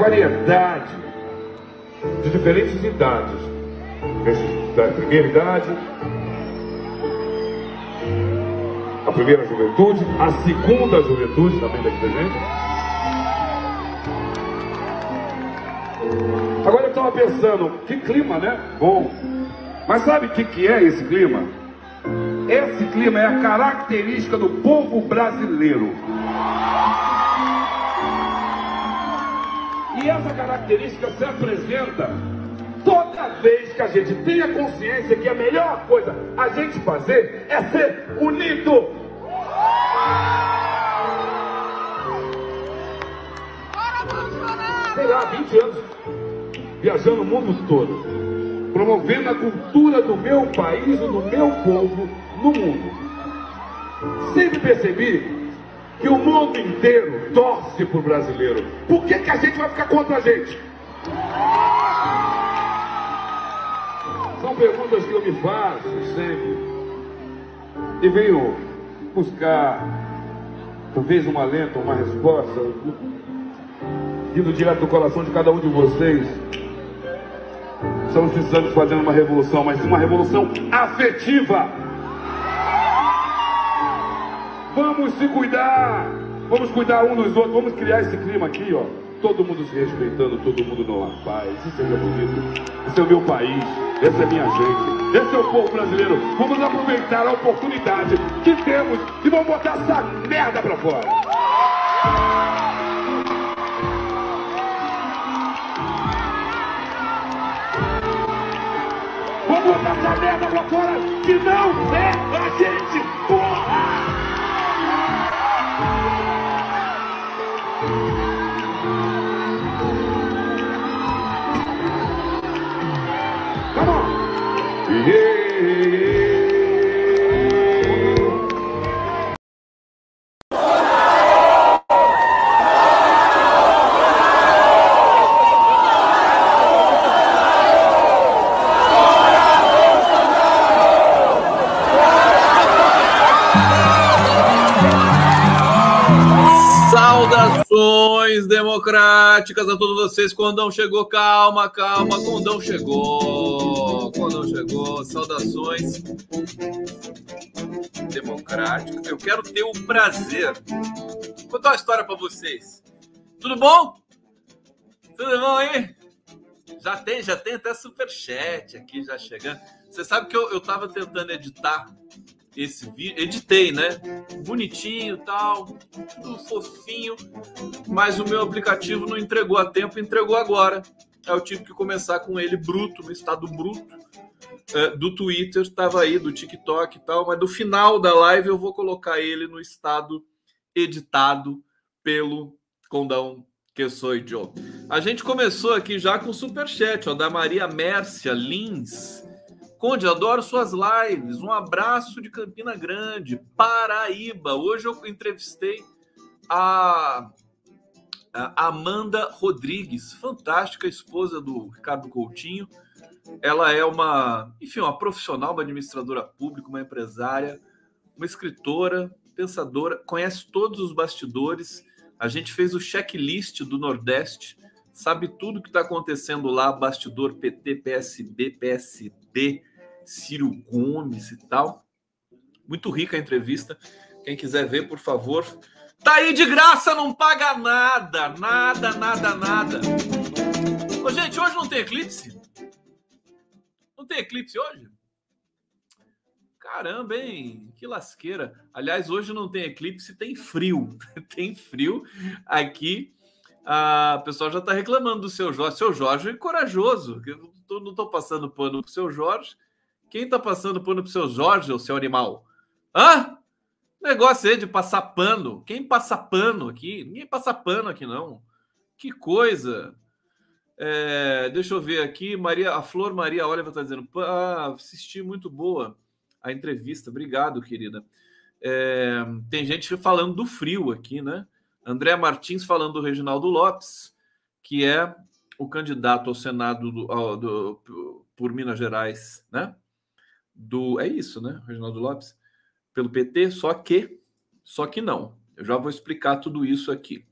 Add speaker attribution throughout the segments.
Speaker 1: variedade de diferentes idades. Da primeira idade, a primeira juventude, a segunda juventude também daqui da gente. Agora eu estava pensando, que clima, né? Bom. Mas sabe o que, que é esse clima? Esse clima é a característica do povo brasileiro. E essa característica se apresenta toda vez que a gente tem a consciência que a melhor coisa a gente fazer é ser unido. Sei lá, 20 anos viajando o mundo todo, promovendo a cultura do meu país do meu povo no mundo. Sempre percebi que o mundo inteiro torce por brasileiro. Por que, que a gente vai ficar contra a gente? São perguntas que eu me faço sempre. E venho buscar, talvez um alento, uma resposta, vindo direto do coração de cada um de vocês. Estamos precisando fazer uma revolução, mas uma revolução afetiva Vamos se cuidar. Vamos cuidar um dos outros. Vamos criar esse clima aqui, ó. Todo mundo se respeitando, todo mundo numa paz. Isso é bonito. Esse é o meu país. Essa é minha gente. Esse é o povo brasileiro. Vamos aproveitar a oportunidade que temos e vamos botar essa merda pra fora. Vamos botar essa merda pra fora que não é a gente, porra!
Speaker 2: Democráticas a todos vocês. Condão chegou, calma, calma. Condão chegou. Condão chegou. Saudações democráticas. Eu quero ter o prazer. Vou contar uma história para vocês. Tudo bom? Tudo bom aí? Já tem, já tem até superchat aqui já chegando. Você sabe que eu, eu tava tentando editar esse vídeo, editei, né? Bonitinho, tal, tudo fofinho, mas o meu aplicativo não entregou a tempo, entregou agora. Aí eu tive que começar com ele bruto, no estado bruto é, do Twitter, estava aí do TikTok e tal, mas no final da live eu vou colocar ele no estado editado pelo Condão que sou Joe. A gente começou aqui já com super chat, ó, da Maria Mércia Lins. Conde, adoro suas lives. Um abraço de Campina Grande, Paraíba. Hoje eu entrevistei a, a Amanda Rodrigues, fantástica esposa do Ricardo Coutinho. Ela é uma, enfim, uma profissional, uma administradora pública, uma empresária, uma escritora, pensadora, conhece todos os bastidores. A gente fez o checklist do Nordeste, sabe tudo que está acontecendo lá, bastidor PT, PSB, PSD, Ciro Gomes e tal. Muito rica a entrevista. Quem quiser ver, por favor. Tá aí de graça, não paga nada. Nada, nada, nada. Ô, gente, hoje não tem eclipse? Não tem eclipse hoje? Caramba, hein? Que lasqueira. Aliás, hoje não tem eclipse, tem frio. tem frio aqui. Ah, o pessoal já está reclamando do seu Jorge. Seu Jorge é corajoso. Eu não estou passando pano pro seu Jorge. Quem tá passando pano pro seu Jorge, o seu animal? Hã? Negócio aí de passar pano. Quem passa pano aqui? Ninguém passa pano aqui, não. Que coisa. É, deixa eu ver aqui. Maria, a Flor Maria Oliver tá dizendo: ah, assisti muito boa a entrevista. Obrigado, querida. É, tem gente falando do frio aqui, né? André Martins falando do Reginaldo Lopes, que é o candidato ao Senado do, ao, do, por Minas Gerais, né? Do. É isso, né? Reginaldo Lopes, pelo PT, só que. Só que não. Eu já vou explicar tudo isso aqui.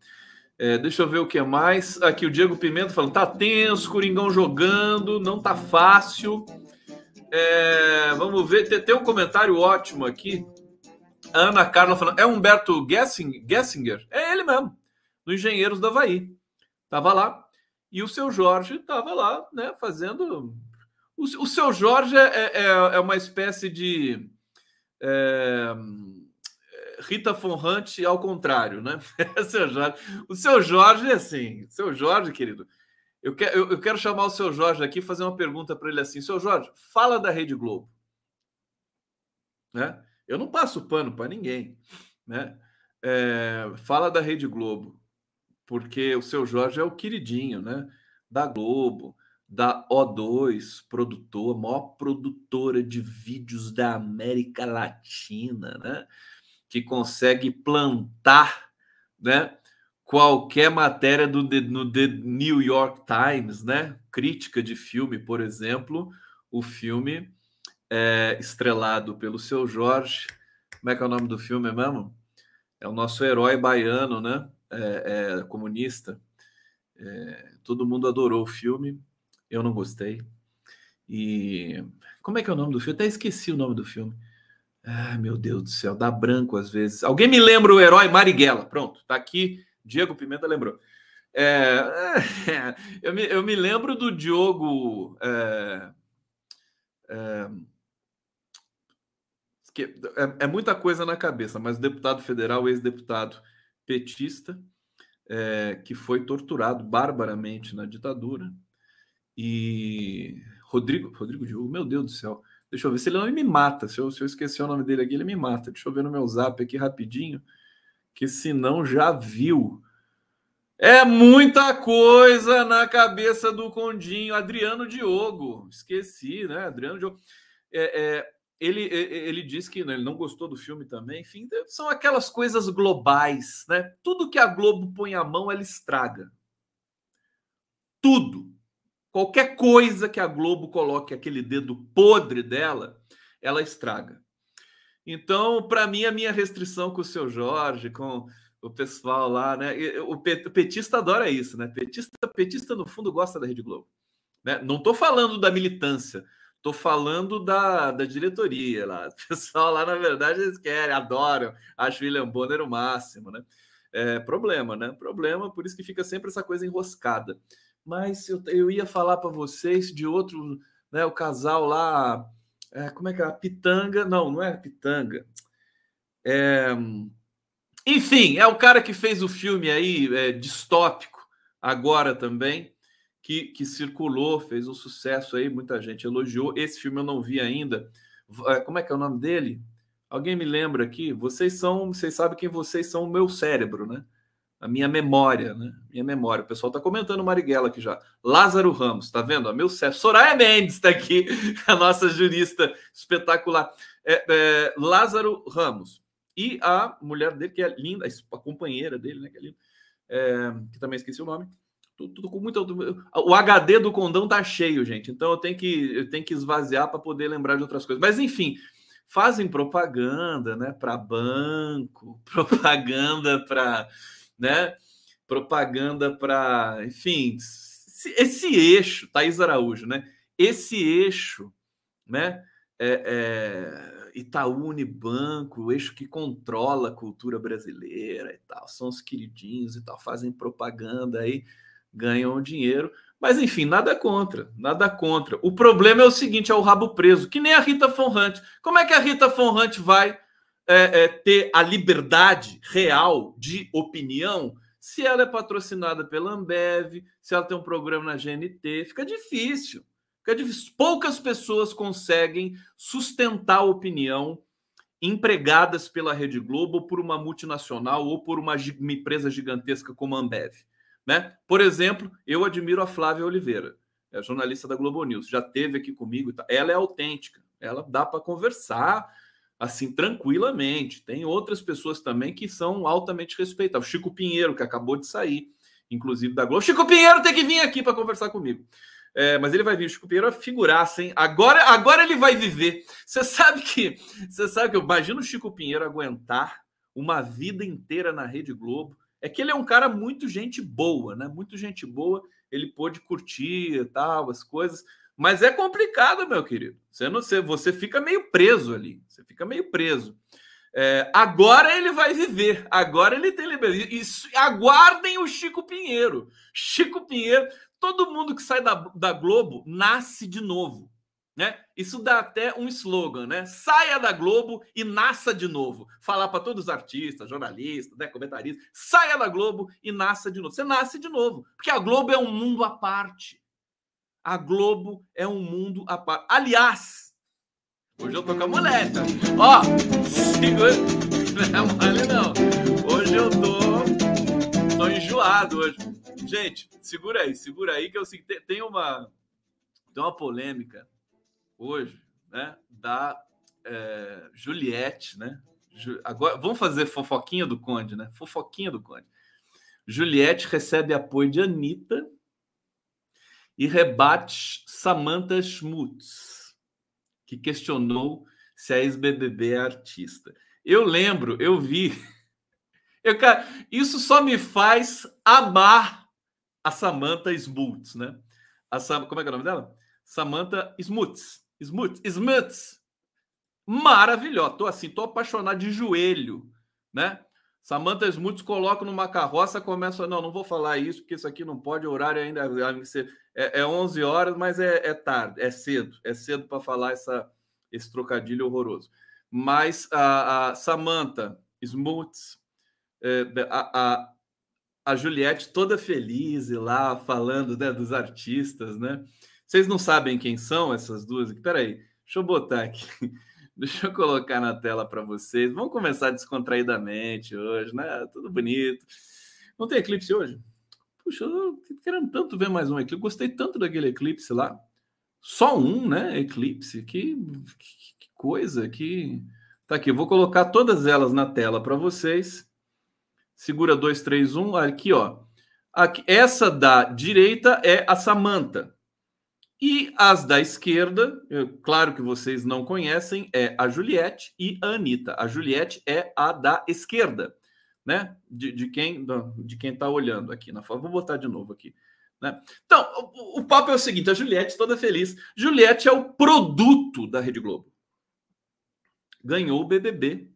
Speaker 2: É, deixa eu ver o que mais. Aqui o Diego Pimenta falando: tá tenso, Coringão jogando, não tá fácil. É, vamos ver, tem, tem, um comentário ótimo aqui. Ana Carla falando: é Humberto Gessing, Gessinger? É ele mesmo, do Engenheiros da Havaí. Tava lá. E o seu Jorge tava lá, né, fazendo. O, o seu Jorge é, é, é uma espécie de. É Rita Von Hunt ao contrário, né? seu Jorge. O seu Jorge, assim, seu Jorge, querido, eu, quero, eu, eu quero chamar o seu Jorge aqui e fazer uma pergunta para ele assim: seu Jorge, fala da Rede Globo. Né? Eu não passo pano para ninguém, né? É, fala da Rede Globo, porque o seu Jorge é o queridinho, né? Da Globo, da O2, produtor, maior produtora de vídeos da América Latina, né? que consegue plantar, né? Qualquer matéria do no The New York Times, né? Crítica de filme, por exemplo, o filme é estrelado pelo seu Jorge. Como é que é o nome do filme mesmo? É o nosso herói baiano, né? É, é, comunista. É, todo mundo adorou o filme. Eu não gostei. E como é que é o nome do filme? até esqueci o nome do filme. Ai, meu Deus do céu, dá branco às vezes. Alguém me lembra o herói Marighella? Pronto, tá aqui. Diego Pimenta lembrou. É, é, eu, me, eu me lembro do Diogo. É, é, é, é, muita coisa na cabeça, mas deputado federal, ex-deputado petista, é, que foi torturado barbaramente na ditadura. E Rodrigo, Rodrigo Diogo, meu Deus do céu. Deixa eu ver se ele não me mata. Se eu, se eu esquecer o nome dele aqui, ele me mata. Deixa eu ver no meu zap aqui rapidinho, que se não já viu. É muita coisa na cabeça do Condinho. Adriano Diogo. Esqueci, né? Adriano Diogo. É, é, ele, ele disse que né, ele não gostou do filme também. Enfim, são aquelas coisas globais, né? Tudo que a Globo põe a mão, ela estraga. Tudo. Qualquer coisa que a Globo coloque aquele dedo podre dela, ela estraga. Então, para mim, a minha restrição com o seu Jorge, com o pessoal lá, né? O petista adora isso, né? Petista, petista no fundo gosta da Rede Globo. Né? Não estou falando da militância, estou falando da, da diretoria lá. O pessoal lá, na verdade, eles querem, adoram, acho o William Bonner o máximo, né? É, problema, né? Problema, por isso que fica sempre essa coisa enroscada mas eu, eu ia falar para vocês de outro, né? O casal lá, é, como é que é? Pitanga? Não, não é Pitanga. É, enfim, é o cara que fez o filme aí é, distópico agora também, que, que circulou, fez um sucesso aí, muita gente elogiou. Esse filme eu não vi ainda. É, como é que é o nome dele? Alguém me lembra aqui? Vocês são, vocês sabem quem vocês são, o meu cérebro, né? A minha memória, né? Minha memória. O pessoal está comentando Marighella aqui já. Lázaro Ramos, tá vendo? Meu chefe. Soraya Mendes está aqui, a nossa jurista espetacular. É, é, Lázaro Ramos. E a mulher dele, que é linda, a companheira dele, né? Que é linda, é, que também esqueci o nome. Tudo, tudo, com muito. O HD do condão tá cheio, gente. Então eu tenho que, eu tenho que esvaziar para poder lembrar de outras coisas. Mas enfim, fazem propaganda, né? Para banco, propaganda para né? Propaganda para, enfim, esse eixo, Thaís Araújo, né? Esse eixo, né? É, é, Itaú Unibanco, o eixo que controla a cultura brasileira e tal, são os queridinhos e tal, fazem propaganda aí, ganham dinheiro. Mas enfim, nada contra, nada contra. O problema é o seguinte: é o rabo preso, que nem a Rita Von Hunt. Como é que a Rita Von Hunt vai é, é, ter a liberdade real de opinião se ela é patrocinada pela Ambev, se ela tem um programa na GNT, fica difícil. Fica difícil. Poucas pessoas conseguem sustentar a opinião empregadas pela Rede Globo por uma multinacional ou por uma, uma empresa gigantesca como a Ambev. Né? Por exemplo, eu admiro a Flávia Oliveira, é jornalista da Globo News, já teve aqui comigo. Ela é autêntica, ela dá para conversar, assim tranquilamente. Tem outras pessoas também que são altamente respeitadas. O Chico Pinheiro, que acabou de sair, inclusive da Globo. Chico Pinheiro tem que vir aqui para conversar comigo. É, mas ele vai vir, o Chico Pinheiro é figuraça, hein? Agora, agora ele vai viver. Você sabe que. Você sabe que eu imagino o Chico Pinheiro aguentar uma vida inteira na Rede Globo. É que ele é um cara muito gente boa, né? Muito gente boa. Ele pôde curtir tal, as coisas. Mas é complicado, meu querido. Você não você fica meio preso ali. Você fica meio preso. É, agora ele vai viver. Agora ele tem liberdade. Isso, aguardem o Chico Pinheiro. Chico Pinheiro. Todo mundo que sai da, da Globo nasce de novo. Né? Isso dá até um slogan, né? Saia da Globo e nasça de novo. Falar para todos os artistas, jornalistas, né, comentaristas, saia da Globo e nasça de novo. Você nasce de novo, porque a Globo é um mundo à parte. A Globo é um mundo à parte. Aliás, hoje eu tô com a mulher, tá? Ó, segura... não é mole não. Hoje eu tô tô enjoado hoje. Gente, segura aí, segura aí que eu tem uma tem uma polêmica hoje, né, da é, Juliette, né? Agora vamos fazer fofoquinha do Conde, né? Fofoquinha do Conde. Juliette recebe apoio de Anitta e rebate Samantha Schmutz, que questionou se a ex-BBB é artista. Eu lembro, eu vi. Eu, cara, isso só me faz amar a Samantha Schmutz, né? A, como é que é o nome dela? Samantha Schmutz. Smuts, Smuts, maravilhosa. Tô assim, tô apaixonado de joelho, né? Samantha Smuts coloca numa carroça, começa, não, não vou falar isso, porque isso aqui não pode, horário ainda é, é 11 horas, mas é, é tarde, é cedo, é cedo para falar essa, esse trocadilho horroroso. Mas a, a Samantha Smuts, é, a, a, a Juliette toda feliz e lá falando né, dos artistas, né? Vocês não sabem quem são essas duas? Peraí, deixa eu botar aqui. Deixa eu colocar na tela para vocês. Vamos começar descontraídamente hoje, né? Tudo bonito. Não tem eclipse hoje? Puxa, eu querendo tanto ver mais um eclipse. Gostei tanto daquele eclipse lá. Só um, né? Eclipse. Que, que, que coisa. Que. Tá aqui. vou colocar todas elas na tela para vocês. Segura 2, 3, 1. Aqui, ó. Aqui, essa da direita é a Samanta. E as da esquerda, claro que vocês não conhecem, é a Juliette e a Anitta. A Juliette é a da esquerda, né? De, de quem de quem está olhando aqui na foto. Vou botar de novo aqui. Né? Então, o, o papo é o seguinte: a Juliette toda feliz. Juliette é o produto da Rede Globo. Ganhou o BBB.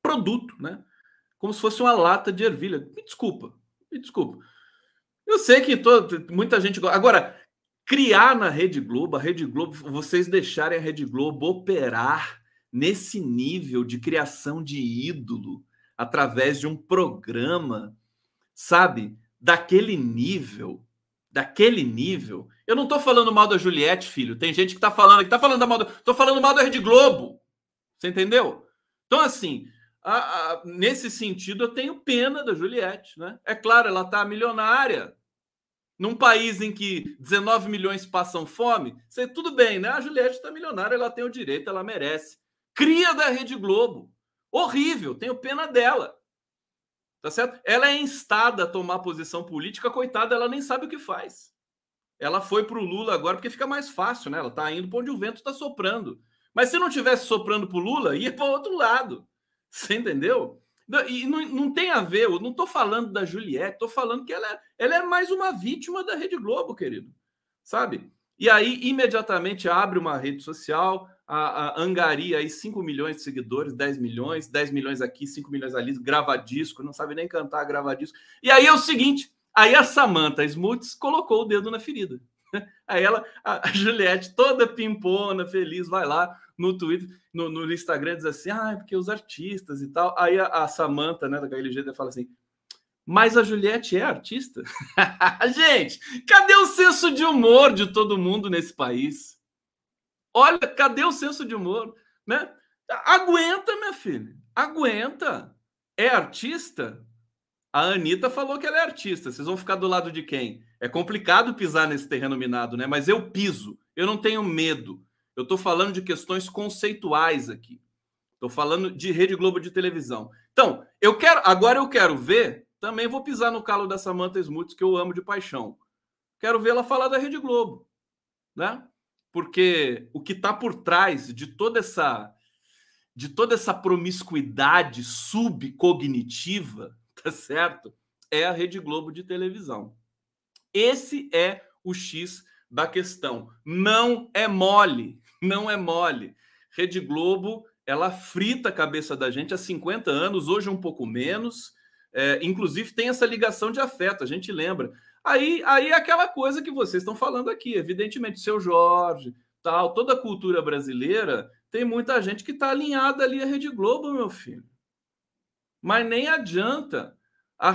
Speaker 2: Produto, né? Como se fosse uma lata de ervilha. Me desculpa, me desculpa. Eu sei que todo, muita gente. Agora, criar na Rede Globo, a Rede Globo, vocês deixarem a Rede Globo operar nesse nível de criação de ídolo através de um programa, sabe? Daquele nível, daquele nível. Eu não tô falando mal da Juliette, filho. Tem gente que tá falando, que tá falando mal, do, tô falando mal da Rede Globo. Você entendeu? Então assim, a, a, nesse sentido eu tenho pena da Juliette, né? É claro, ela tá milionária, num país em que 19 milhões passam fome, você, tudo bem, né? A Juliette está milionária, ela tem o direito, ela merece. Cria da Rede Globo. Horrível, tenho pena dela. Tá certo? Ela é instada a tomar posição política, coitada, ela nem sabe o que faz. Ela foi para o Lula agora porque fica mais fácil, né? Ela está indo para onde o vento está soprando. Mas se não tivesse soprando para o Lula, ia para outro lado. Você entendeu? E não, não tem a ver, eu não estou falando da Juliette, estou falando que ela é, ela é mais uma vítima da Rede Globo, querido. Sabe? E aí, imediatamente, abre uma rede social, a, a angaria aí 5 milhões de seguidores, 10 milhões, 10 milhões aqui, 5 milhões ali, grava disco, não sabe nem cantar, grava disco. E aí é o seguinte: aí a Samantha Smuts colocou o dedo na ferida. Aí ela, a Juliette, toda pimpona, feliz, vai lá, no Twitter, no, no Instagram, diz assim: ah, porque os artistas e tal. Aí a, a Samanta, né, da KLG, fala assim: mas a Juliette é artista? Gente, cadê o senso de humor de todo mundo nesse país? Olha, cadê o senso de humor? Né? Aguenta, minha filha, aguenta. É artista? A Anitta falou que ela é artista. Vocês vão ficar do lado de quem? É complicado pisar nesse terreno minado, né? Mas eu piso. Eu não tenho medo. Eu estou falando de questões conceituais aqui. Estou falando de Rede Globo de televisão. Então, eu quero. Agora eu quero ver. Também vou pisar no calo da Samantha Smuts, que eu amo de paixão. Quero ver ela falar da Rede Globo, né? Porque o que está por trás de toda essa de toda essa promiscuidade subcognitiva, tá certo? É a Rede Globo de televisão. Esse é o X da questão. Não é mole, não é mole. Rede Globo, ela frita a cabeça da gente há 50 anos, hoje um pouco menos. É, inclusive tem essa ligação de afeto, a gente lembra. Aí, aí é aquela coisa que vocês estão falando aqui, evidentemente, seu Jorge, tal, toda a cultura brasileira tem muita gente que está alinhada ali à Rede Globo, meu filho. Mas nem adianta. A,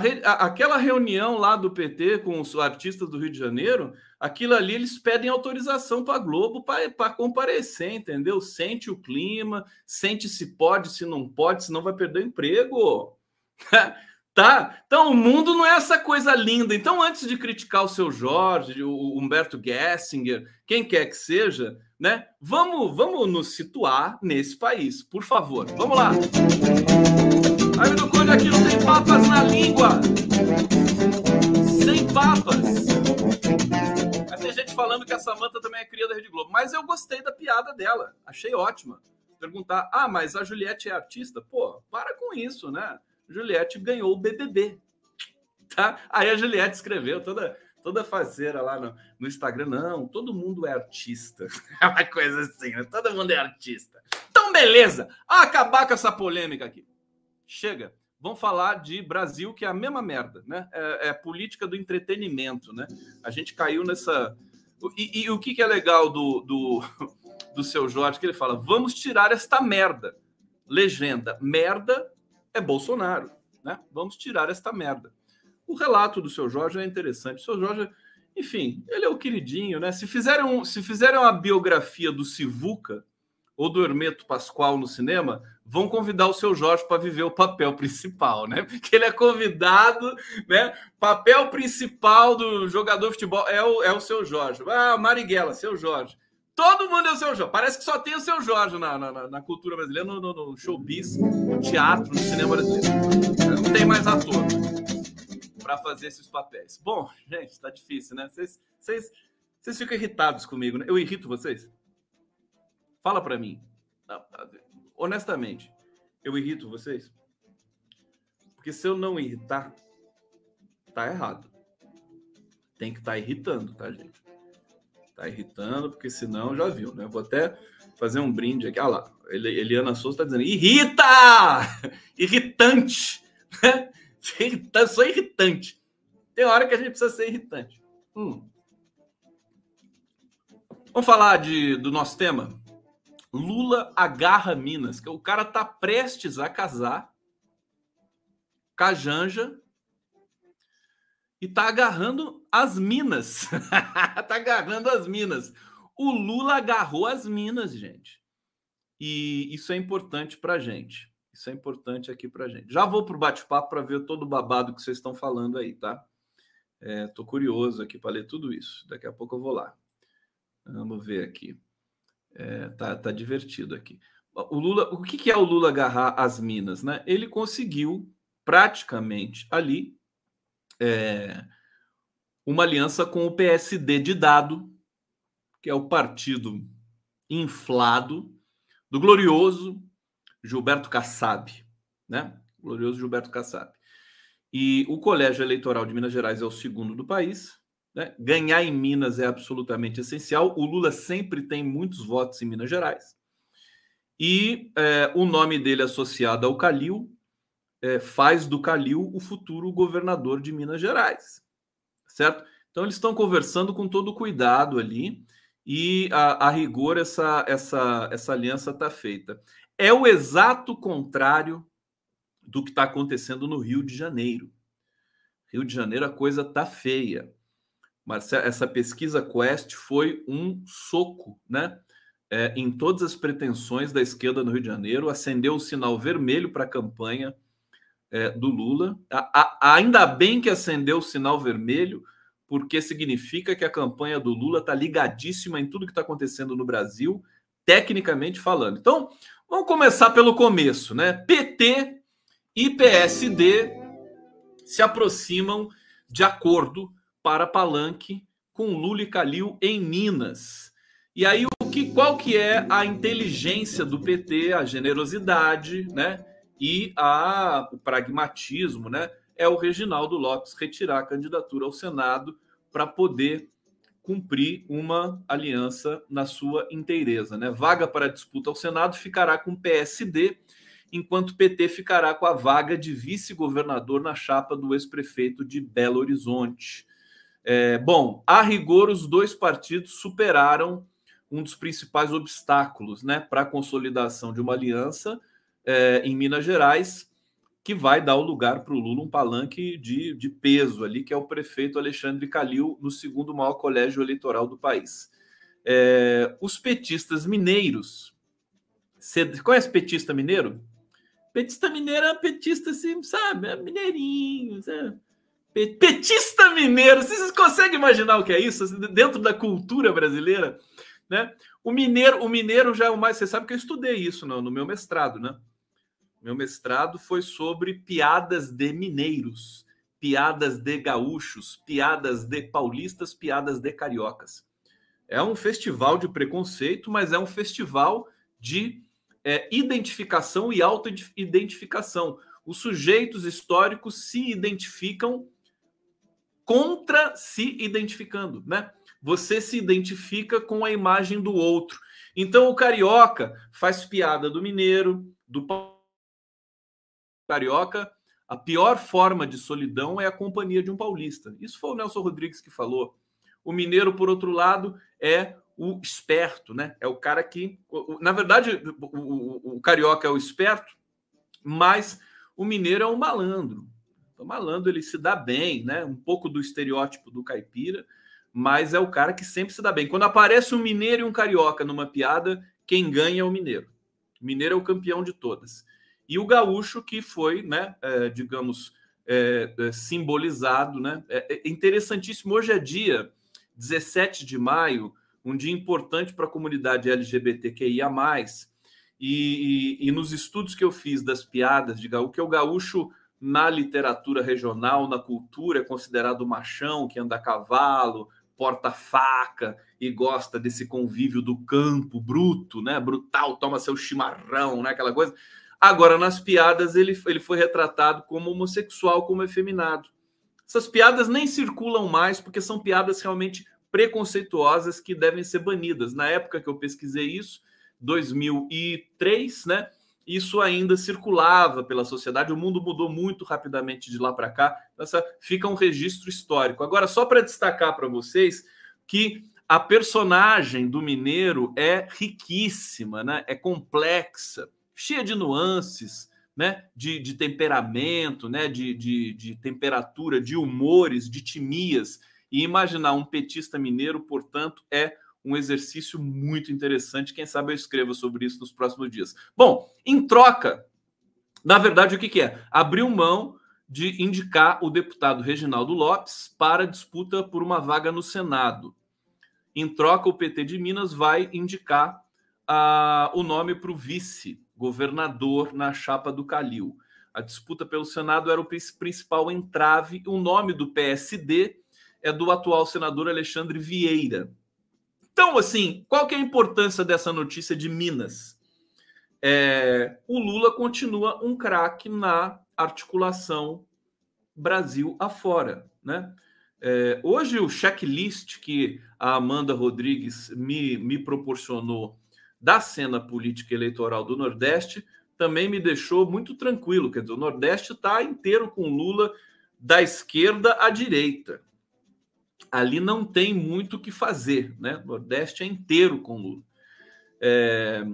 Speaker 2: aquela reunião lá do PT com os artistas do Rio de Janeiro, aquilo ali eles pedem autorização para a Globo para comparecer, entendeu? Sente o clima, sente se pode, se não pode, senão vai perder o emprego. tá? Então o mundo não é essa coisa linda. Então, antes de criticar o seu Jorge, o Humberto Gessinger, quem quer que seja, né? Vamos, vamos nos situar nesse país, por favor. Vamos lá. Aí no Conde aqui não tem papas na língua. Sem papas. Tem gente falando que a Samanta também é cria da Rede Globo. Mas eu gostei da piada dela. Achei ótima. Perguntar, ah, mas a Juliette é artista? Pô, para com isso, né? Juliette ganhou o BBB. Tá? Aí a Juliette escreveu toda toda faceira lá no, no, Instagram. Não, todo mundo é artista. É uma coisa assim, né? Todo mundo é artista. Então, beleza. Acabar com essa polêmica aqui. Chega. Vamos falar de Brasil, que é a mesma merda, né? É, é a política do entretenimento, né? A gente caiu nessa. E, e o que, que, é legal do, do, do seu Jorge, que ele fala: vamos tirar esta merda. Legenda: merda é Bolsonaro, né? Vamos tirar esta merda. O relato do seu Jorge é interessante. O seu Jorge, enfim, ele é o queridinho, né? Se fizerem, se fizerem uma biografia do Sivuca, ou do Hermeto Pascoal no cinema, vão convidar o seu Jorge para viver o papel principal, né? Porque ele é convidado, né? Papel principal do jogador de futebol é o, é o seu Jorge. Ah, Marighella, seu Jorge. Todo mundo é o seu Jorge. Parece que só tem o seu Jorge na, na, na cultura brasileira, no, no, no, showbiz, no teatro, no cinema brasileiro. Não tem mais ator para fazer esses papéis. Bom, gente, tá difícil, né? Vocês, vocês, vocês ficam irritados comigo, né? Eu irrito vocês? Fala para mim. Honestamente, eu irrito vocês? Porque se eu não irritar, tá errado. Tem que estar tá irritando, tá, gente? Tá irritando, porque senão já viu, né? Vou até fazer um brinde aqui. Ah lá, Eliana Souza tá dizendo: irrita! Irritante! Irritante, sou irritante. Tem hora que a gente precisa ser irritante. Hum. Vamos falar de, do nosso tema? Lula agarra Minas, o cara tá prestes a casar com a Janja e tá agarrando as minas. tá agarrando as minas. O Lula agarrou as minas, gente. E isso é importante pra gente. Isso é importante aqui pra gente. Já vou pro bate-papo para ver todo o babado que vocês estão falando aí, tá? É, tô curioso aqui para ler tudo isso. Daqui a pouco eu vou lá. Vamos ver aqui. É, tá, tá divertido aqui. O Lula, o que, que é o Lula agarrar as minas, né? Ele conseguiu praticamente ali é, uma aliança com o PSD de dado, que é o partido inflado do glorioso Gilberto Kassab, né? Glorioso Gilberto Kassab. E o Colégio Eleitoral de Minas Gerais é o segundo do país, né? Ganhar em Minas é absolutamente essencial. O Lula sempre tem muitos votos em Minas Gerais. E é, o nome dele associado ao Calil é, faz do Calil o futuro governador de Minas Gerais. Certo? Então eles estão conversando com todo cuidado ali e a, a rigor essa, essa, essa aliança está feita. É o exato contrário do que está acontecendo no Rio de Janeiro. Rio de Janeiro a coisa está feia. Mas essa pesquisa Quest foi um soco, né? É, em todas as pretensões da esquerda no Rio de Janeiro, acendeu o sinal vermelho para a campanha é, do Lula. A, a, ainda bem que acendeu o sinal vermelho, porque significa que a campanha do Lula está ligadíssima em tudo que está acontecendo no Brasil, tecnicamente falando. Então, vamos começar pelo começo, né? PT e PSD se aproximam de acordo para palanque com Lula e Calil em Minas. E aí o que, qual que é a inteligência do PT, a generosidade, né? E a, o pragmatismo, né? É o Reginaldo Lopes retirar a candidatura ao Senado para poder cumprir uma aliança na sua inteireza, né? Vaga para disputa ao Senado ficará com o PSD, enquanto o PT ficará com a vaga de vice-governador na chapa do ex-prefeito de Belo Horizonte. É, bom, a rigor, os dois partidos superaram um dos principais obstáculos né, para a consolidação de uma aliança é, em Minas Gerais, que vai dar o lugar para o Lula um palanque de, de peso ali, que é o prefeito Alexandre Calil, no segundo maior colégio eleitoral do país. É, os petistas mineiros. Você conhece petista mineiro? Petista mineiro é petista, assim, sabe? É mineirinho. Sabe? Petista mineiro. Vocês conseguem imaginar o que é isso? Assim, dentro da cultura brasileira? Né? O mineiro, o mineiro já é o mais. Você sabe que eu estudei isso no, no meu mestrado, né? Meu mestrado foi sobre piadas de mineiros, piadas de gaúchos, piadas de paulistas, piadas de cariocas. É um festival de preconceito, mas é um festival de é, identificação e auto-identificação. Os sujeitos históricos se identificam contra se identificando, né? Você se identifica com a imagem do outro. Então o carioca faz piada do mineiro, do carioca. A pior forma de solidão é a companhia de um paulista. Isso foi o Nelson Rodrigues que falou. O mineiro, por outro lado, é o esperto, né? É o cara que, na verdade, o, o, o carioca é o esperto, mas o mineiro é um malandro. O malandro ele se dá bem, né? Um pouco do estereótipo do caipira, mas é o cara que sempre se dá bem. Quando aparece um mineiro e um carioca numa piada, quem ganha é o mineiro. O mineiro é o campeão de todas. E o gaúcho que foi, né? É, digamos é, é, simbolizado, né? É, é interessantíssimo. Hoje é dia 17 de maio um dia importante para a comunidade LGBTQIA. E, e, e, nos estudos que eu fiz das piadas de gaúcho, que é o gaúcho na literatura regional, na cultura, é considerado machão, que anda a cavalo, porta faca e gosta desse convívio do campo bruto, né? Brutal, toma seu chimarrão, né? Aquela coisa. Agora, nas piadas, ele, ele foi retratado como homossexual, como efeminado. Essas piadas nem circulam mais, porque são piadas realmente preconceituosas que devem ser banidas. Na época que eu pesquisei isso, 2003, né? Isso ainda circulava pela sociedade. O mundo mudou muito rapidamente de lá para cá. Essa fica um registro histórico. Agora, só para destacar para vocês que a personagem do mineiro é riquíssima, né? É complexa, cheia de nuances, né? De, de temperamento, né? De, de, de temperatura, de humores, de timias e imaginar um petista mineiro, portanto, é um exercício muito interessante. Quem sabe eu escreva sobre isso nos próximos dias. Bom, em troca, na verdade, o que, que é? Abriu mão de indicar o deputado Reginaldo Lopes para disputa por uma vaga no Senado. Em troca, o PT de Minas vai indicar uh, o nome para o vice-governador na chapa do Calil. A disputa pelo Senado era o principal entrave. O nome do PSD é do atual senador Alexandre Vieira. Então, assim, qual que é a importância dessa notícia de Minas? É, o Lula continua um craque na articulação Brasil afora, né? É, hoje o checklist que a Amanda Rodrigues me, me proporcionou da cena política eleitoral do Nordeste também me deixou muito tranquilo. Quer dizer, o Nordeste está inteiro com Lula da esquerda à direita ali não tem muito o que fazer, né? O Nordeste é inteiro com Lula. É,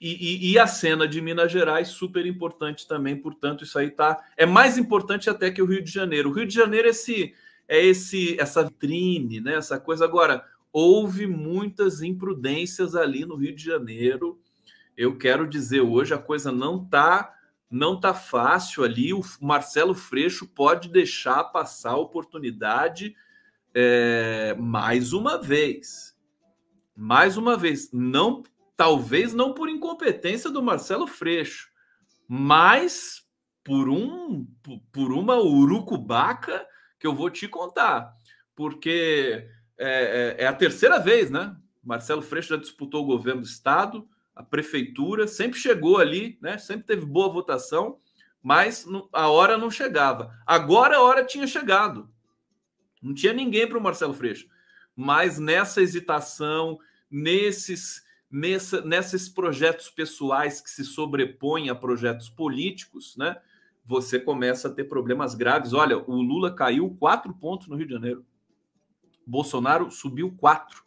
Speaker 2: e, e, a cena de Minas Gerais super importante também, portanto, isso aí tá é mais importante até que o Rio de Janeiro. O Rio de Janeiro é esse é esse essa vitrine, né? Essa coisa agora houve muitas imprudências ali no Rio de Janeiro. Eu quero dizer hoje a coisa não tá não tá fácil ali. O Marcelo Freixo pode deixar passar a oportunidade é, mais uma vez, mais uma vez, não, talvez não por incompetência do Marcelo Freixo, mas por um por uma urucubaca que eu vou te contar, porque é, é, é a terceira vez, né? Marcelo Freixo já disputou o governo do estado, a prefeitura, sempre chegou ali, né? Sempre teve boa votação, mas a hora não chegava. Agora a hora tinha chegado. Não tinha ninguém para o Marcelo Freixo. Mas nessa hesitação, nesses, nessa, nesses projetos pessoais que se sobrepõem a projetos políticos, né? Você começa a ter problemas graves. Olha, o Lula caiu quatro pontos no Rio de Janeiro. Bolsonaro subiu quatro.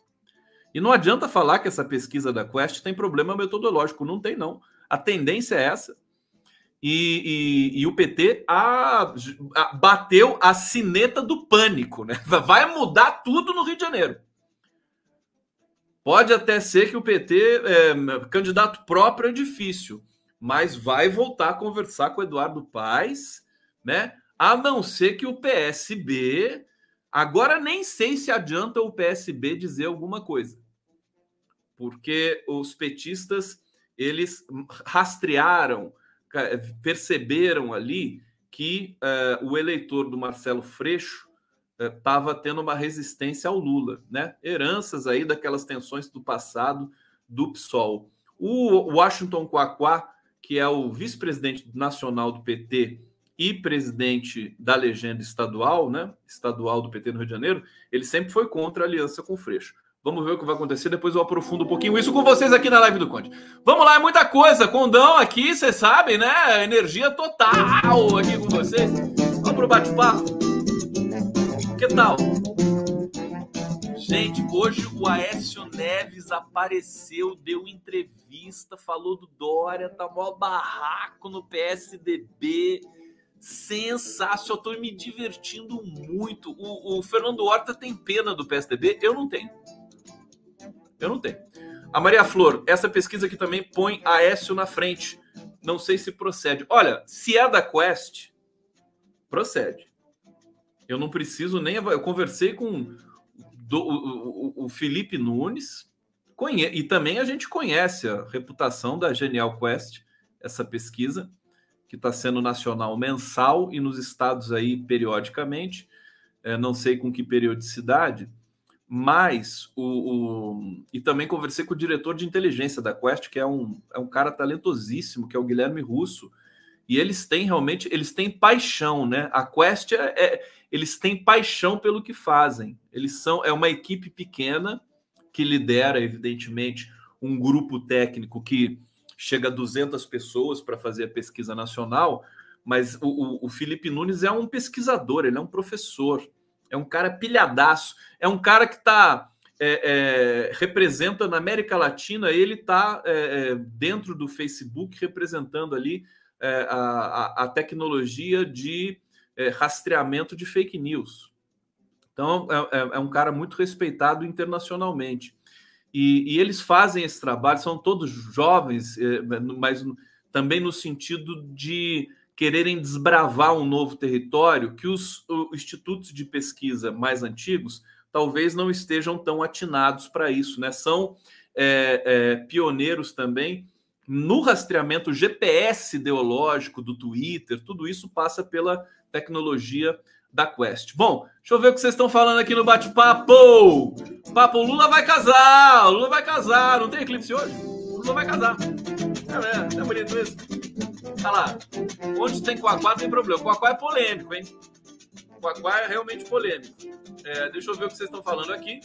Speaker 2: E não adianta falar que essa pesquisa da Quest tem problema metodológico. Não tem, não. A tendência é essa. E, e, e o PT a, a, bateu a sineta do pânico, né? Vai mudar tudo no Rio de Janeiro. Pode até ser que o PT, é, candidato próprio, é difícil, mas vai voltar a conversar com o Eduardo Paes, né? A não ser que o PSB Agora nem sei se adianta o PSB dizer alguma coisa, porque os petistas eles rastrearam, perceberam ali que uh, o eleitor do Marcelo Freixo estava uh, tendo uma resistência ao Lula, né? Heranças aí daquelas tensões do passado do PSOL. O Washington Quaquá, que é o vice-presidente nacional do PT e presidente da legenda estadual, né, estadual do PT no Rio de Janeiro, ele sempre foi contra a aliança com o Freixo. Vamos ver o que vai acontecer, depois eu aprofundo um pouquinho isso com vocês aqui na live do Conde. Vamos lá, é muita coisa. Condão aqui, vocês sabem, né? Energia total aqui com vocês. Vamos pro bate-papo. Que tal? Gente, hoje o Aécio Neves apareceu, deu entrevista, falou do Dória, tá mó barraco no PSDB sensacional. Estou me divertindo muito. O, o, Fernando Horta tem pena do PSDB? Eu não tenho. Eu não tenho. A Maria Flor, essa pesquisa aqui também põe a Aécio na frente. Não sei se procede. Olha, se é da Quest, procede. Eu não preciso nem. Eu conversei com do, o, o, o, Felipe Nunes, conhe, e também a gente conhece a reputação da Genial Quest, essa pesquisa que está sendo nacional mensal e nos estados aí periodicamente, é, não sei com que periodicidade, mas o, o, e também conversei com o diretor de inteligência da Quest, que é um, é um cara talentosíssimo, que é o Guilherme Russo, e eles têm realmente, eles têm paixão, né? A Quest é, é eles têm paixão pelo que fazem. Eles são é uma equipe pequena que lidera, evidentemente, um grupo técnico que chega a 200 pessoas para fazer a pesquisa nacional, mas o, o, o, Felipe Nunes é um pesquisador, ele é um professor, é um cara pilhadaço, é um cara que está é, é, representa na América Latina, ele está é, é, dentro do Facebook representando ali é, a, a, tecnologia de é, rastreamento de fake news. Então é, um cara muito respeitado internacionalmente. E, e, eles fazem esse trabalho, são todos jovens, mas também no sentido de quererem desbravar um novo território que os, os institutos de pesquisa mais antigos talvez não estejam tão atinados para isso, né? São é, é, pioneiros também no rastreamento GPS ideológico do Twitter, tudo isso passa pela tecnologia da Quest. Bom, deixa eu ver o que vocês estão falando aqui no bate-papo. Papo, Lula vai casar, Lula vai casar. Não tem eclipse hoje? Lula vai casar. É, é, é bonito isso. Olha lá. Onde tem Quaquá tem problema. Quaquá é polêmico, hein? Quaquá é realmente polêmico. É, deixa eu ver o que vocês estão falando aqui.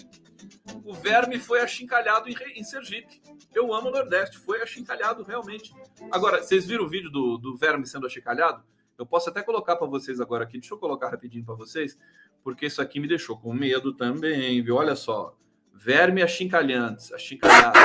Speaker 2: O verme foi achincalhado em, em Sergipe. Eu amo o Nordeste, foi achincalhado realmente. Agora, vocês viram o vídeo do, do verme sendo achincalhado? Eu posso até colocar para vocês agora aqui. Deixa eu colocar rapidinho para vocês, porque isso aqui me deixou com medo também, viu? Olha só. Verme achincalhantes, achincalhados.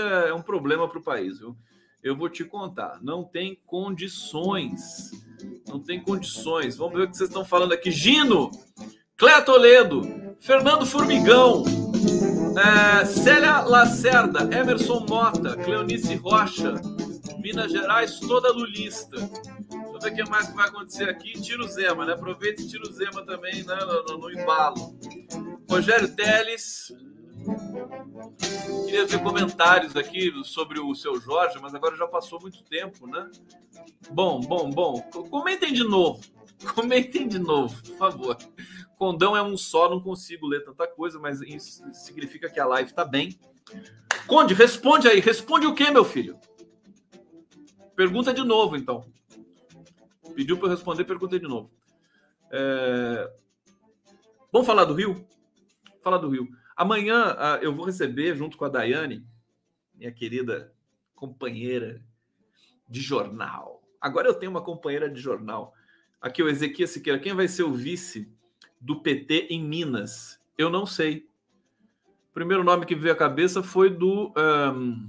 Speaker 2: Realmente é, é um problema para o país. Viu? eu vou te contar. Não tem condições. Não tem condições. Vamos ver o que vocês estão falando aqui. Gino, Cléa Toledo, Fernando Formigão, é, Célia Lacerda, Emerson Mota, Cleonice Rocha, Minas Gerais, toda lulista. Deixa eu ver o que mais que vai acontecer aqui. Tira o Zema, né? Aproveita e tira o Zema também né? no, no, no embalo. Rogério Teles, Queria ver comentários aqui sobre o seu Jorge, mas agora já passou muito tempo, né? Bom, bom, bom. Comentem de novo. Comentem de novo, por favor. Condão é um só, não consigo ler tanta coisa, mas isso significa que a live tá bem. Conde, responde aí. Responde o quê, meu filho? Pergunta de novo, então. Pediu para eu responder, perguntei de novo. É... Vamos falar do Rio? Falar do Rio. Amanhã uh, eu vou receber, junto com a Daiane, minha querida companheira de jornal. Agora eu tenho uma companheira de jornal. Aqui o Ezequiel Siqueira. Quem vai ser o vice do PT em Minas? Eu não sei. O primeiro nome que veio à cabeça foi do um,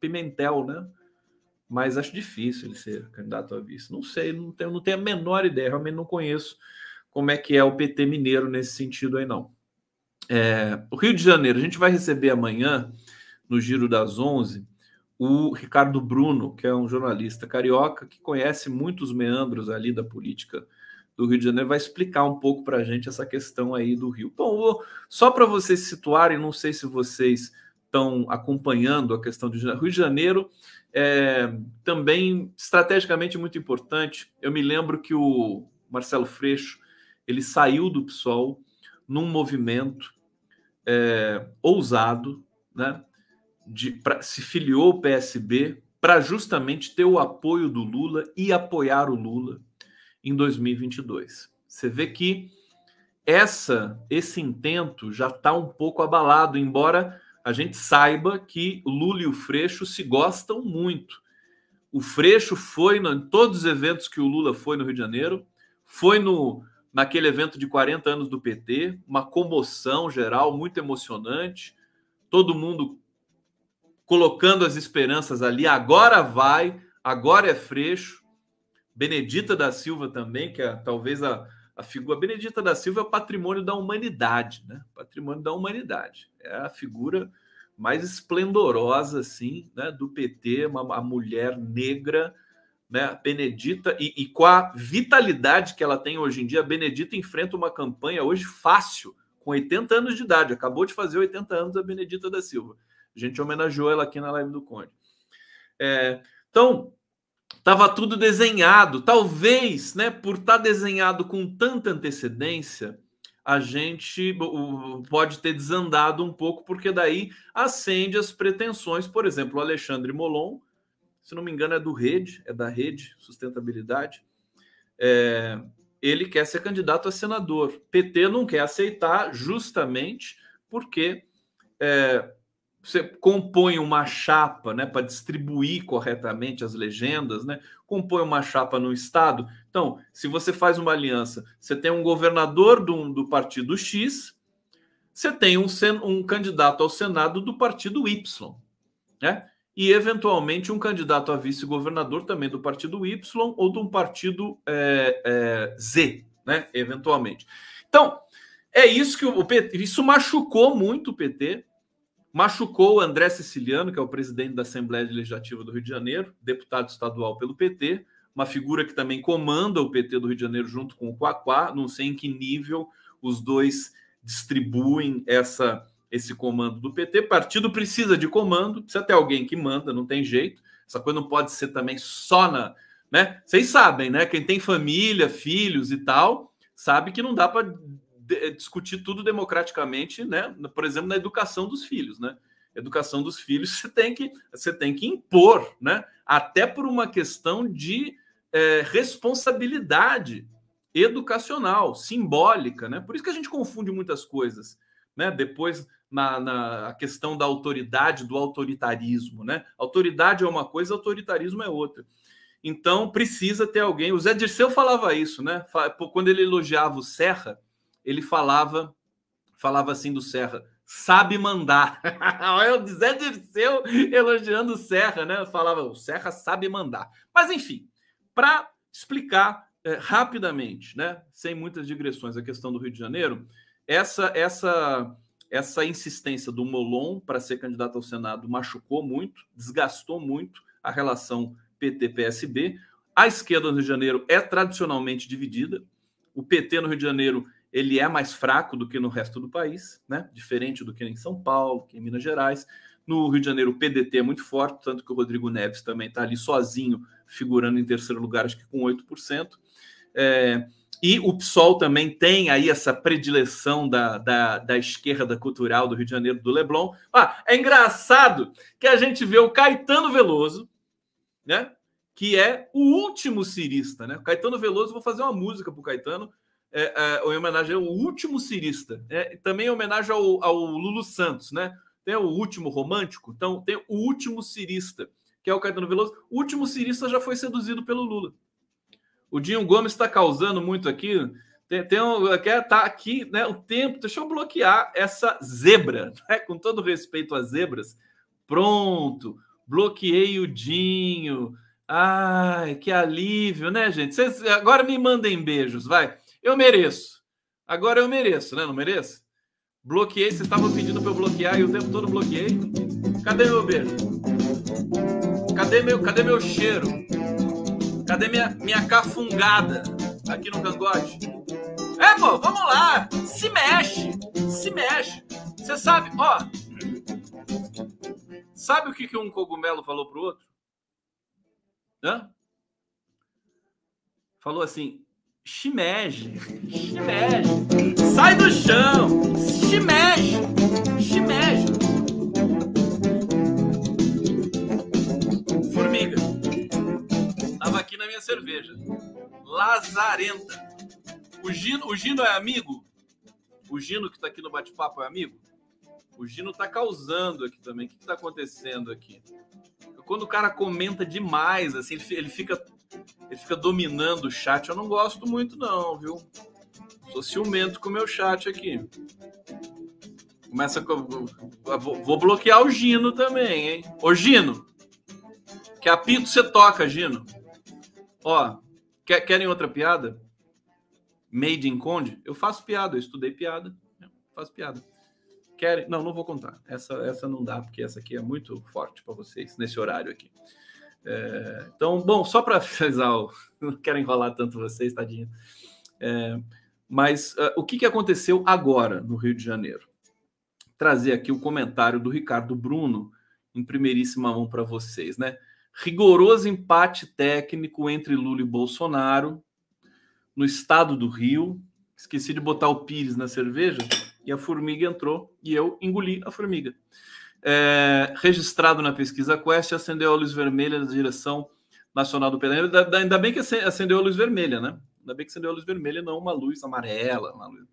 Speaker 2: Pimentel, né? Mas acho difícil ele ser candidato a vice. Não sei, não tenho, não tenho a menor ideia. Realmente não conheço como é que é o PT mineiro nesse sentido aí, não. É, o Rio de Janeiro, a gente vai receber amanhã, no Giro das 11, o Ricardo Bruno, que é um jornalista carioca que conhece muitos meandros ali da política do Rio de Janeiro, vai explicar um pouco para a gente essa questão aí do Rio. Bom, vou, só para vocês se situarem, não sei se vocês estão acompanhando a questão do Rio de Janeiro, é, também estrategicamente muito importante. Eu me lembro que o Marcelo Freixo ele saiu do PSOL num movimento é, ousado, né, de, pra, se filiou ao PSB para justamente ter o apoio do Lula e apoiar o Lula em 2022. Você vê que essa esse intento já está um pouco abalado, embora a gente saiba que Lula e o Freixo se gostam muito. O Freixo foi no, em todos os eventos que o Lula foi no Rio de Janeiro, foi no naquele evento de 40 anos do PT, uma comoção geral muito emocionante, todo mundo colocando as esperanças ali, agora vai, agora é Freixo, Benedita da Silva também, que é talvez a, a figura Benedita da Silva é o patrimônio da humanidade, né? Patrimônio da humanidade. É a figura mais esplendorosa assim, né, do PT, uma, a mulher negra né? Benedita, e, e, com a vitalidade que ela tem hoje em dia, Benedita enfrenta uma campanha hoje fácil, com 80 anos de idade. Acabou de fazer 80 anos a Benedita da Silva. A gente homenageou ela aqui na live do Conde. É, então, estava tudo desenhado. Talvez, né, por estar tá desenhado com tanta antecedência, a gente pode ter desandado um pouco, porque daí acende as pretensões, por exemplo, o Alexandre Molon se não me engano, é do Rede, é da Rede Sustentabilidade. É, ele quer ser candidato a senador. PT não quer aceitar justamente porque é, você compõe uma chapa né, para distribuir corretamente as legendas, né, compõe uma chapa no Estado. Então, se você faz uma aliança, você tem um governador do, do partido X, você tem um, um candidato ao Senado do partido Y. Né? E, eventualmente, um candidato a vice-governador também do partido Y ou de um partido é, é, Z, né? Eventualmente. Então, é isso que o PT. Isso machucou muito o PT, machucou o André Siciliano, que é o presidente da Assembleia Legislativa do Rio de Janeiro, deputado estadual pelo PT, uma figura que também comanda o PT do Rio de Janeiro junto com o Quaquá, não sei em que nível os dois distribuem essa esse comando do PT. Partido precisa de comando, precisa ter alguém que manda, não tem jeito. Essa coisa não pode ser também só na. Né? Vocês sabem, né? Quem tem família, filhos e tal, sabe que não dá para discutir tudo democraticamente, né? Por exemplo, na educação dos filhos, né? Educação dos filhos você tem que você tem que impor, né? Até por uma questão de é, responsabilidade educacional, simbólica, né? Por isso que a gente confunde muitas coisas, né? Depois na, na questão da autoridade, do autoritarismo, né? Autoridade é uma coisa, autoritarismo é outra. Então precisa ter alguém. O Zé Dirceu falava isso, né? Quando ele elogiava o Serra, ele falava falava assim do Serra: sabe mandar. Olha o Zé Dirceu elogiando o Serra, né? Falava, o Serra sabe mandar. Mas, enfim, para explicar é, rapidamente, né? Sem muitas digressões, a questão do Rio de Janeiro, essa, essa, essa insistência do Molon para ser candidato ao Senado machucou muito, desgastou muito a relação PT-PSB. A esquerda no Rio de Janeiro é tradicionalmente dividida. O PT no Rio de Janeiro ele é mais fraco do que no resto do país, né? Diferente do que em São Paulo, que em Minas Gerais. No Rio de Janeiro, o PDT é muito forte, tanto que o Rodrigo Neves também está ali sozinho, figurando em terceiro lugar, acho que com 8%. É, e o PSOL também tem aí essa predileção da, da, da, esquerda cultural do Rio de Janeiro, do Leblon. Ah, é engraçado que a gente vê o Caetano Veloso, né? Que é o último cirista, né? Caetano Veloso, vou fazer uma música para o Caetano, é, é, em homenagem ao último cirista. É, também em homenagem ao, ao Lulu Santos, né? Tem o último romântico, então tem o último cirista, que é o Caetano Veloso. O último cirista já foi seduzido pelo Lula. O Dinho Gomes está causando muito aqui. Tem, tem um, quer tá aqui, né? O tempo. Deixa eu bloquear essa zebra, né? Com todo respeito às zebras. Pronto, bloqueei o Dinho. Ai, que alívio, né, gente? Vocês agora me mandem beijos, vai. Eu mereço. Agora eu mereço, né? Não mereço? Bloqueei, vocês estavam pedindo para eu bloquear e o tempo todo bloqueei. Cadê meu beijo? Cadê meu, cadê meu cheiro? Cadê minha, minha cafungada aqui no cangote? É, pô, vamos lá. Se mexe. Se mexe. Você sabe, ó. Sabe o que, que um cogumelo falou pro outro? Hã? Falou assim: Shimeji. Shimeji. Sai do chão. 40. O Gino, o Gino é amigo? O Gino que está aqui no bate-papo é amigo? O Gino está causando aqui também. O que está acontecendo aqui? Quando o cara comenta demais, assim, ele fica, ele fica dominando o chat. Eu não gosto muito, não, viu? Sou ciumento com o meu chat aqui. Começa com. Vou bloquear o Gino também, hein? Ô, Gino! Que apito você toca, Gino? Ó, querem outra piada? Made in Conde? Eu faço piada, eu estudei piada. Faço piada. Querem? Não, não vou contar. Essa, essa não dá, porque essa aqui é muito forte para vocês, nesse horário aqui. É, então, bom, só para finalizar, não quero enrolar tanto vocês, tadinho. É, mas uh, o que, que aconteceu agora no Rio de Janeiro? Trazer aqui o comentário do Ricardo Bruno em primeiríssima mão para vocês, né? Rigoroso empate técnico entre Lula e Bolsonaro no estado do Rio. Esqueci de botar o Pires na cerveja e a formiga entrou e eu engoli a formiga é, registrado na pesquisa Quest, acendeu a luz vermelha da direção nacional do PT. Ainda bem que acendeu a luz vermelha, né? Ainda bem que acendeu a luz vermelha, não uma luz amarela. Uma luz...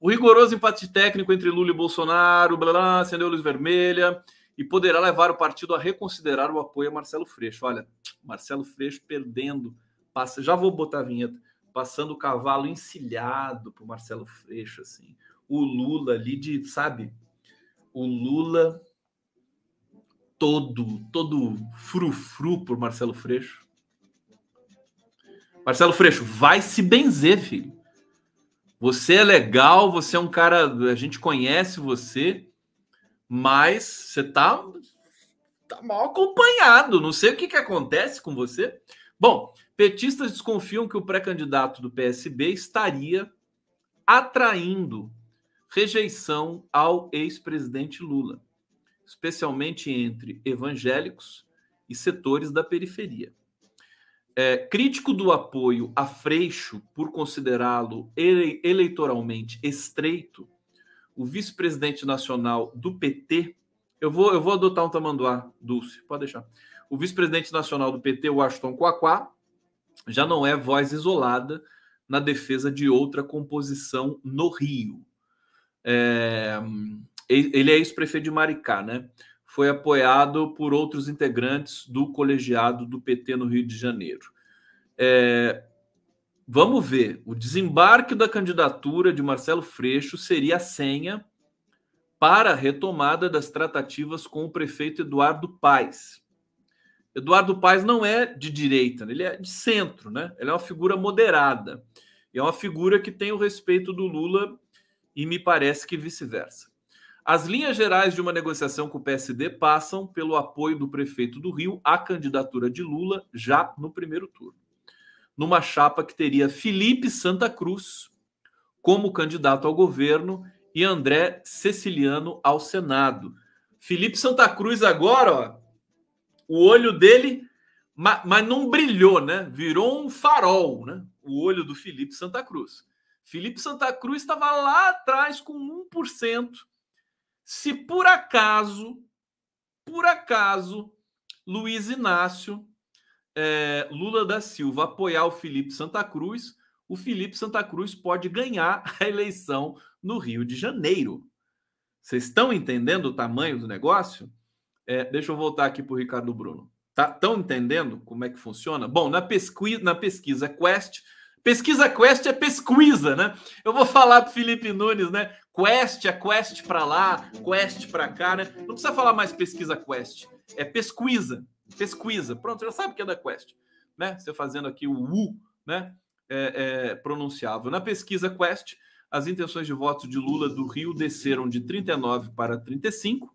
Speaker 2: O rigoroso empate técnico entre Lula e Bolsonaro, blá, blá, acendeu a luz vermelha e poderá levar o partido a reconsiderar o apoio a Marcelo Freixo. Olha, Marcelo Freixo perdendo, passa, já vou botar a vinheta, passando o cavalo encilhado para Marcelo Freixo, assim. O Lula ali de, sabe, o Lula todo, todo frufru por Marcelo Freixo. Marcelo Freixo, vai se benzer, filho. Você é legal, você é um cara, a gente conhece você, mas você tá, tá mal acompanhado. Não sei o que, que acontece com você. Bom, petistas desconfiam que o pré-candidato do PSB estaria atraindo rejeição ao ex-presidente Lula especialmente entre evangélicos e setores da periferia. É, crítico do apoio a Freixo por considerá-lo ele, eleitoralmente estreito, o vice-presidente nacional do PT, eu vou, eu vou adotar um tamanduá, Dulce, pode deixar. O vice-presidente nacional do PT, Washington Quaquá, já não é voz isolada na defesa de outra composição no Rio. É, ele é ex-prefeito de Maricá, né? Foi apoiado por outros integrantes do colegiado do PT no Rio de Janeiro. É, vamos ver. O desembarque da candidatura de Marcelo Freixo seria a senha para a retomada das tratativas com o prefeito Eduardo Paes. Eduardo Paes não é de direita, ele é de centro, né? Ele é uma figura moderada. É uma figura que tem o respeito do Lula e me parece que vice-versa. As linhas gerais de uma negociação com o PSD passam pelo apoio do prefeito do Rio à candidatura de Lula já no primeiro turno. Numa chapa que teria Felipe Santa Cruz como candidato ao governo e André Ceciliano ao Senado. Felipe Santa Cruz agora, ó, o olho dele, mas, mas não brilhou, né? Virou um farol, né? O olho do Felipe Santa Cruz. Felipe Santa Cruz estava lá atrás com 1%. Se por acaso, por acaso, Luiz Inácio é, Lula da Silva apoiar o Felipe Santa Cruz, o Felipe Santa Cruz pode ganhar a eleição no Rio de Janeiro. Vocês estão entendendo o tamanho do negócio? É, deixa eu voltar aqui para o Ricardo Bruno. Estão tá, entendendo como é que funciona? Bom, na pesquisa, na pesquisa Quest, pesquisa Quest é pesquisa, né? Eu vou falar para Felipe Nunes, né? Quest é Quest para lá, Quest para cá, né? Não precisa falar mais pesquisa Quest, é pesquisa, pesquisa. Pronto, já sabe que é da Quest, né? Você fazendo aqui o U, né? É, é, pronunciável. Na pesquisa Quest, as intenções de voto de Lula do Rio desceram de 39 para 35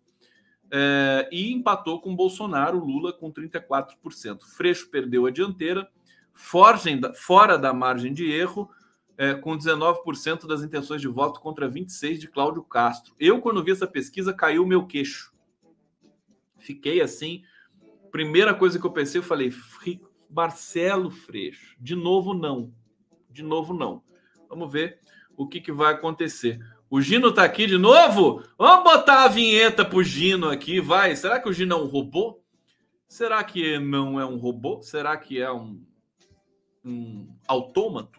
Speaker 2: é, e empatou com Bolsonaro, Lula com 34%. Freixo perdeu a dianteira, forgem, fora da margem de erro, é, com 19% das intenções de voto contra 26% de Cláudio Castro. Eu, quando vi essa pesquisa, caiu o meu queixo. Fiquei assim. Primeira coisa que eu pensei, eu falei, Marcelo Freixo, de novo não. De novo não. Vamos ver o que, que vai acontecer. O Gino tá aqui de novo? Vamos botar a vinheta pro Gino aqui, vai. Será que o Gino é um robô? Será que não é um robô? Será que é um, um autômato?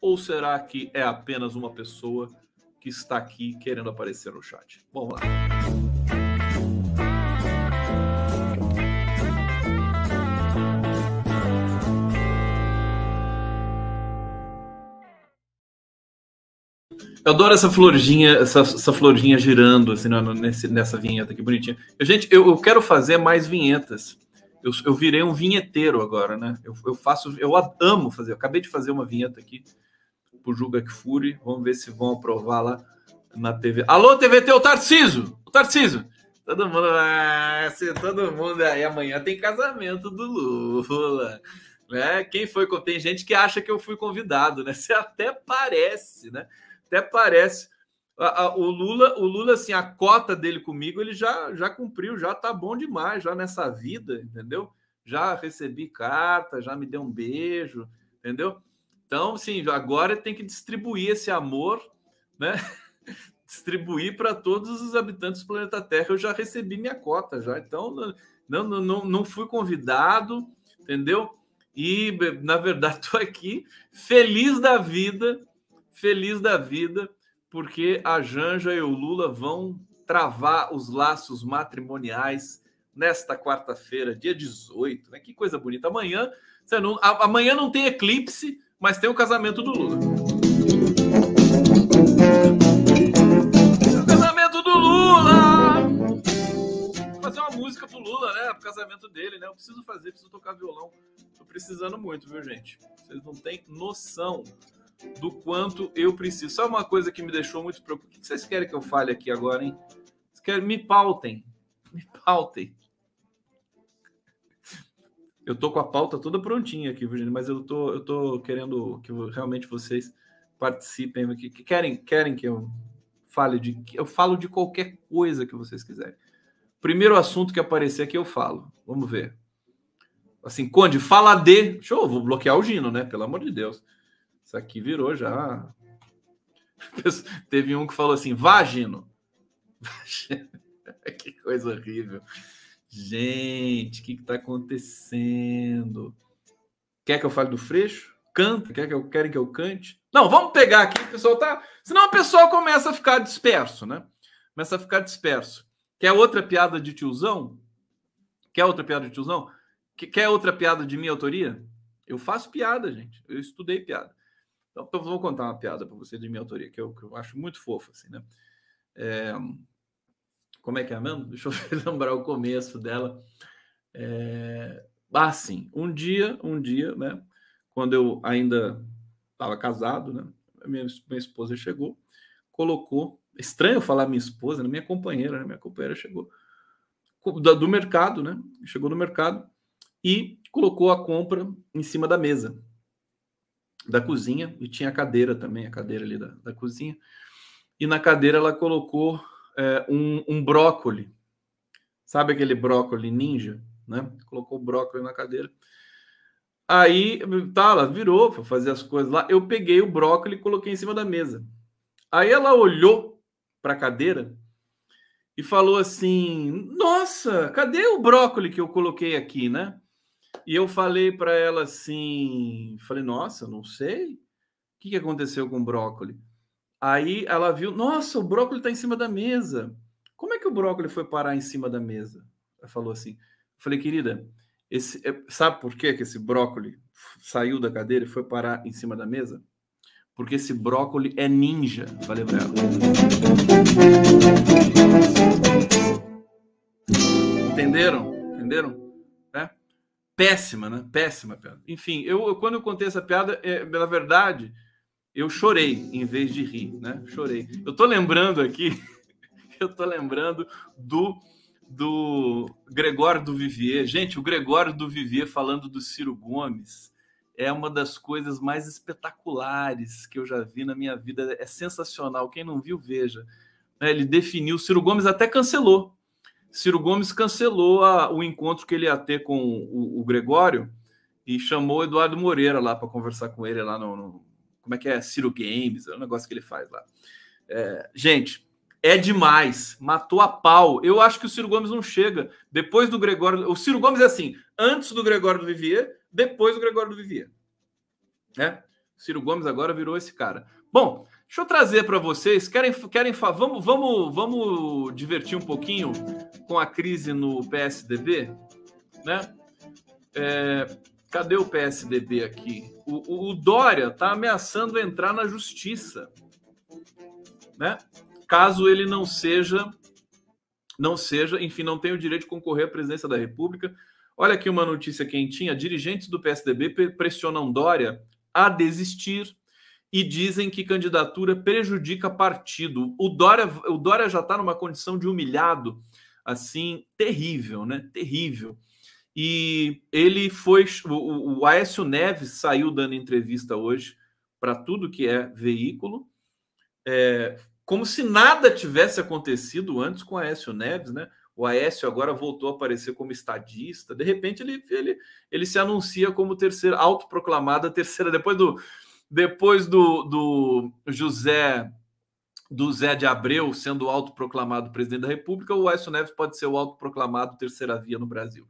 Speaker 2: Ou será que é apenas uma pessoa que está aqui querendo aparecer no chat? Vamos lá. Eu adoro essa florzinha, essa, essa florzinha girando assim nesse, nessa vinheta aqui bonitinha. Eu, gente, eu, eu quero fazer mais vinhetas. Eu, eu virei um vinheteiro agora, né? Eu, eu faço, eu amo fazer. Eu acabei de fazer uma vinheta aqui pro que Fure. Vamos ver se vão aprovar lá na TV. Alô, TVT, o Tarciso! O Tarciso! Todo mundo vai. Todo mundo aí. Amanhã tem casamento do Lula. Né? Quem foi? Tem gente que acha que eu fui convidado, né? Você até parece, né? Até parece. A, a, o Lula, o Lula, assim, a cota dele comigo, ele já, já cumpriu, já tá bom demais, já nessa vida, entendeu? Já recebi carta, já me deu um beijo, entendeu? Então, sim, agora tem que distribuir esse amor, né? distribuir para todos os habitantes do planeta Terra. Eu já recebi minha cota, já. Então, não, não, não, não fui convidado, entendeu? E, na verdade, estou aqui feliz da vida feliz da vida, porque a Janja e o Lula vão travar os laços matrimoniais nesta quarta-feira, dia 18. Né? Que coisa bonita. Amanhã, não, amanhã não tem eclipse, mas tem o casamento do Lula. O casamento do Lula! Fazer uma música pro Lula, né? Pro casamento dele, né? Eu preciso fazer, preciso tocar violão. Tô precisando muito, viu, gente? Vocês não têm noção do quanto eu preciso. Só uma coisa que me deixou muito preocupado. O que vocês querem que eu fale aqui agora, hein? Vocês querem... Me pautem. Me pautem. Eu tô com a pauta toda prontinha aqui, Virginia, mas eu tô, eu tô querendo que realmente vocês participem aqui. Que querem, querem que eu fale de. Eu falo de qualquer coisa que vocês quiserem. Primeiro assunto que aparecer aqui eu falo. Vamos ver. Assim, Conde, fala de. Show, vou bloquear o Gino, né? Pelo amor de Deus. Isso aqui virou já. Teve um que falou assim: vagino. que coisa horrível. Gente, o que está acontecendo? Quer que eu fale do Freixo? Canta? Quer que eu, querem que eu cante? Não, vamos pegar aqui, o pessoal tá. Senão o pessoal começa a ficar disperso, né? Começa a ficar disperso. Quer outra piada de tiozão? Quer outra piada de tiozão? Quer outra piada de minha autoria? Eu faço piada, gente. Eu estudei piada. Então, vou contar uma piada para você de minha autoria, que eu, que eu acho muito fofa, assim, né? É, como é que é mesmo? Deixa eu lembrar o começo dela. É, ah, sim. Um dia, um dia, né? Quando eu ainda estava casado, né? Minha, minha esposa chegou, colocou. Estranho falar minha esposa, né? minha companheira, né? Minha companheira chegou do, do mercado, né? Chegou no mercado e colocou a compra em cima da mesa da cozinha e tinha a cadeira também, a cadeira ali da, da cozinha. E na cadeira ela colocou é, um, um brócoli, sabe aquele brócoli ninja, né? Colocou o brócoli na cadeira. Aí, tá, ela virou para fazer as coisas lá. Eu peguei o brócoli e coloquei em cima da mesa. Aí ela olhou para a cadeira e falou assim: Nossa, cadê o brócoli que eu coloquei aqui, né? E eu falei para ela assim: Falei, nossa, não sei. O que, aconteceu com o brócoli? Aí ela viu: Nossa, o brócoli está em cima da mesa. Como é que o brócoli foi parar em cima da mesa? Ela falou assim: Falei, querida, esse, é, sabe por que esse brócoli saiu da cadeira e foi parar em cima da mesa? Porque esse brócoli é ninja. Para ela. Entenderam? Entenderam? Péssima, né? Péssima piada. Enfim, eu, quando eu contei essa piada, é, na verdade, eu chorei em vez de rir, né? Chorei. Eu tô lembrando aqui, eu tô lembrando do do Gregório do Vivier. Gente, o Gregório do Vivier falando do Ciro Gomes é uma das coisas mais espetaculares que eu já vi na minha vida. É sensacional. Quem não viu, veja. É, ele definiu. Ciro Gomes até cancelou. Ciro Gomes cancelou a, o encontro que ele ia ter com o, o Gregório e chamou o Eduardo Moreira lá para conversar com ele lá no, no, Como é que é? Ciro Games, é o negócio que ele faz lá. É, gente, é demais. Matou a pau. Eu acho que o Ciro Gomes não chega. Depois do Gregório. O Ciro Gomes é assim: antes do Gregório do Vivier, depois do Gregório do Vivier. Né? Ciro Gomes agora virou esse cara. Bom, deixa eu trazer para vocês. Querem, querem vamos, vamos, vamos divertir um pouquinho com a crise no PSDB, né? É, cadê o PSDB aqui? O, o, o Dória está ameaçando entrar na justiça, né? Caso ele não seja, não seja, enfim, não tenha o direito de concorrer à presidência da República Olha aqui uma notícia quentinha: dirigentes do PSDB pressionam Dória a desistir e dizem que candidatura prejudica partido. O Dória, o Dória já está numa condição de humilhado, assim, terrível, né? Terrível. E ele foi. O, o Aécio Neves saiu dando entrevista hoje para tudo que é veículo, é, como se nada tivesse acontecido antes com Aécio Neves, né? O Aécio agora voltou a aparecer como estadista. De repente, ele, ele, ele se anuncia como terceira, autoproclamada terceira, depois do, depois do, do José do Zé de Abreu sendo autoproclamado presidente da República, o Aécio Neves pode ser o autoproclamado terceira via no Brasil.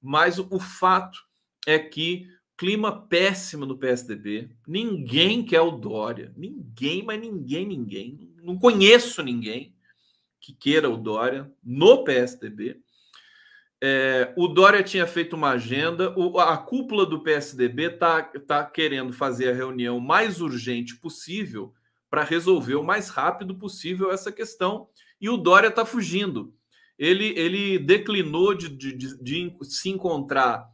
Speaker 2: Mas o, fato é que clima péssimo no PSDB, ninguém quer o Dória, ninguém, mas ninguém, ninguém, não conheço ninguém que queira o Dória no PSDB. É, o Dória tinha feito uma agenda, o, a cúpula do PSDB está tá querendo fazer a reunião mais urgente possível para resolver o mais rápido possível essa questão, e o Dória está fugindo. Ele, ele declinou de, de, de, de se encontrar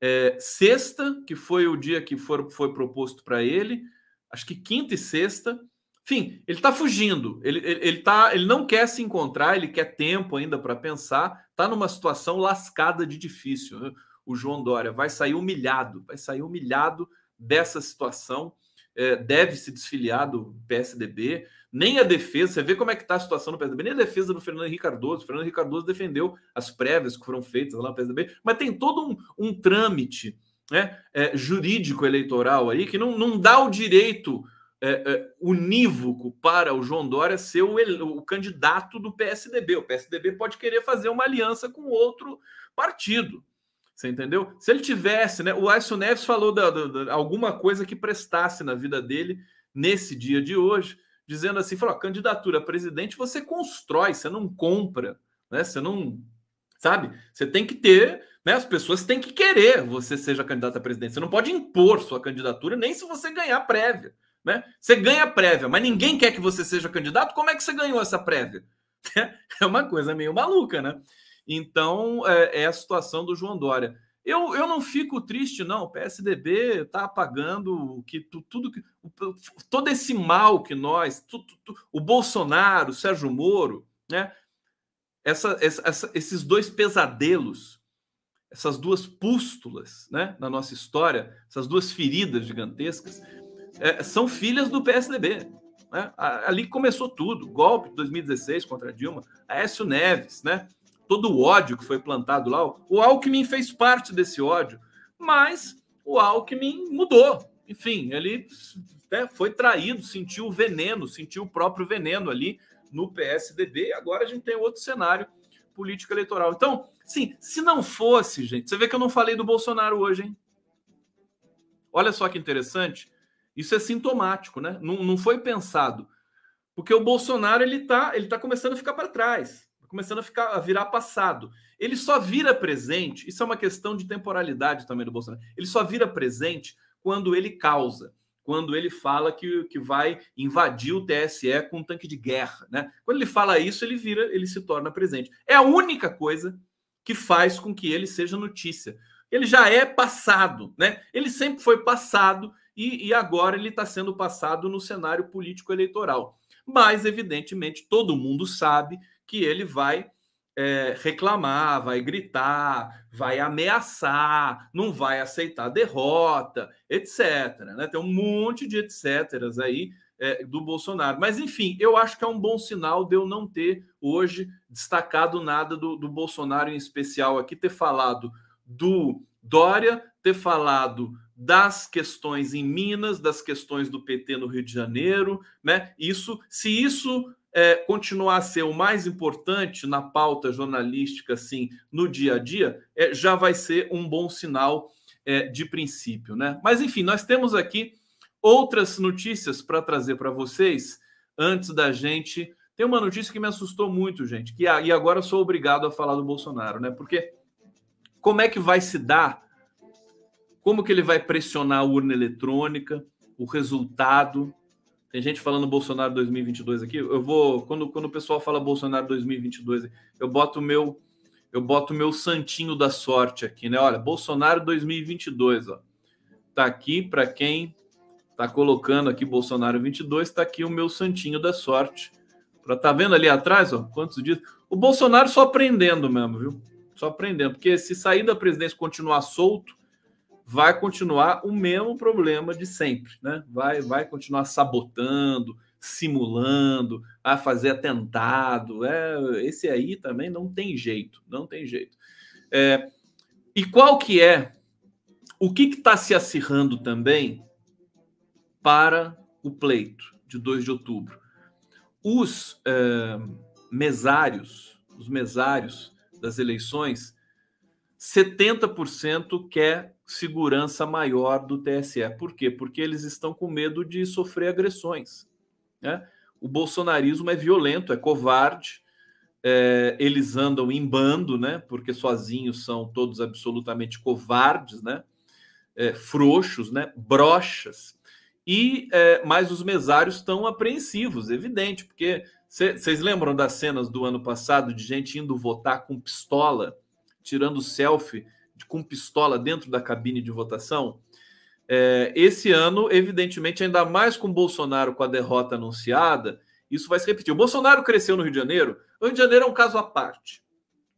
Speaker 2: é, sexta, que foi o dia que for, foi proposto para ele, acho que quinta e sexta, enfim, ele está fugindo. Ele, ele, ele, tá, ele não quer se encontrar, ele quer tempo ainda para pensar. Está numa situação lascada de difícil. Né? O João Dória vai sair humilhado, vai sair humilhado dessa situação. É, deve se desfiliar do PSDB. Nem a defesa, você vê como é que está a situação no PSDB, nem a defesa do Fernando Henrique Cardoso. O Fernando Henrique Cardoso defendeu as prévias que foram feitas lá no PSDB, mas tem todo um, um trâmite né, é, jurídico eleitoral aí que não, não dá o direito é, é, unívoco para o João Dória ser o, o, candidato do PSDB. O PSDB pode querer fazer uma aliança com outro partido. Você entendeu? Se ele tivesse, né? O Aécio Neves falou da, da, da, alguma coisa que prestasse na vida dele nesse dia de hoje, dizendo assim: falou, candidatura a presidente você constrói, você não compra, né? Você não. Sabe? Você tem que ter, né? As pessoas têm que querer você seja candidato a presidente. Você não pode impor sua candidatura, nem se você ganhar prévia. Né? Você ganha prévia, mas ninguém quer que você seja candidato. Como é que você ganhou essa prévia? É uma coisa meio maluca, né? Então, é, é a situação do João Dória. Eu, eu não fico triste, não. O PSDB está apagando que tudo que todo esse mal que nós, tu, tu, tu, o Bolsonaro, o Sérgio Moro, né? Essa, essa, esses dois pesadelos, essas duas pústulas, né, na nossa história, essas duas feridas gigantescas, é, são filhas do PSDB. Né? Ali começou tudo, golpe de 2016 contra Dilma, Aécio Neves, né? todo o ódio que foi plantado lá. O Alckmin fez parte desse ódio, mas o Alckmin mudou. Enfim, ele né, foi traído, sentiu o veneno, sentiu o próprio veneno ali no PSDB. Agora a gente tem outro cenário político eleitoral. Então, sim, se não fosse, gente, você vê que eu não falei do Bolsonaro hoje, hein? Olha só que interessante. Isso é sintomático, né? Não, não foi pensado. Porque o Bolsonaro ele tá, ele tá começando a ficar para trás começando a ficar a virar passado. Ele só vira presente, isso é uma questão de temporalidade também do Bolsonaro. Ele só vira presente quando ele causa, quando ele fala que, que vai invadir o TSE com um tanque de guerra, né? Quando ele fala isso, ele vira, ele se torna presente. É a única coisa que faz com que ele seja notícia. Ele já é passado, né? Ele sempre foi passado e, e agora ele está sendo passado no cenário político eleitoral. Mas, evidentemente, todo mundo sabe que ele vai é, reclamar, vai gritar, vai ameaçar, não vai aceitar derrota, etc. Né? Tem um monte de etc. aí é, do Bolsonaro. Mas, enfim, eu acho que é um bom sinal de eu não ter hoje destacado nada do, do Bolsonaro em especial aqui, ter falado do Dória, ter falado das questões em Minas, das questões do PT no Rio de Janeiro, né? Isso, se isso é, continuar a ser o mais importante na pauta jornalística, assim, no dia a dia, é, já vai ser um bom sinal é, de princípio, né? Mas enfim, nós temos aqui outras notícias para trazer para vocês antes da gente. Tem uma notícia que me assustou muito, gente, que e agora sou obrigado a falar do Bolsonaro, né? Porque como é que vai se dar? Como que ele vai pressionar a urna eletrônica, o resultado? Tem gente falando Bolsonaro 2022 aqui. Eu vou quando, quando o pessoal fala Bolsonaro 2022, eu boto o meu eu boto o meu santinho da sorte aqui, né? Olha, Bolsonaro 2022, ó. Tá aqui para quem tá colocando aqui Bolsonaro 22, tá aqui o meu santinho da sorte. Para tá vendo ali atrás, ó, quantos dias? O Bolsonaro só aprendendo mesmo, viu? Só aprendendo, porque se sair da presidência continuar solto, vai continuar o mesmo problema de sempre, né? Vai, vai continuar sabotando, simulando, a fazer atentado. É, esse aí também não tem jeito, não tem jeito. É, e qual que é o que está se acirrando também para o pleito de 2 de outubro? Os é, mesários, os mesários das eleições, 70% quer segurança maior do TSE. Por quê? Porque eles estão com medo de sofrer agressões. Né? O bolsonarismo é violento, é covarde, é, eles andam em bando, né? Porque sozinhos são todos absolutamente covardes, né? É, frouxos, né? Brochas. E é, mas os mesários estão apreensivos, evidente, porque vocês lembram das cenas do ano passado de gente indo votar com pistola, tirando selfie com pistola dentro da cabine de votação. É, esse ano, evidentemente, ainda mais com Bolsonaro com a derrota anunciada, isso vai se repetir. O Bolsonaro cresceu no Rio de Janeiro. O Rio de Janeiro é um caso à parte,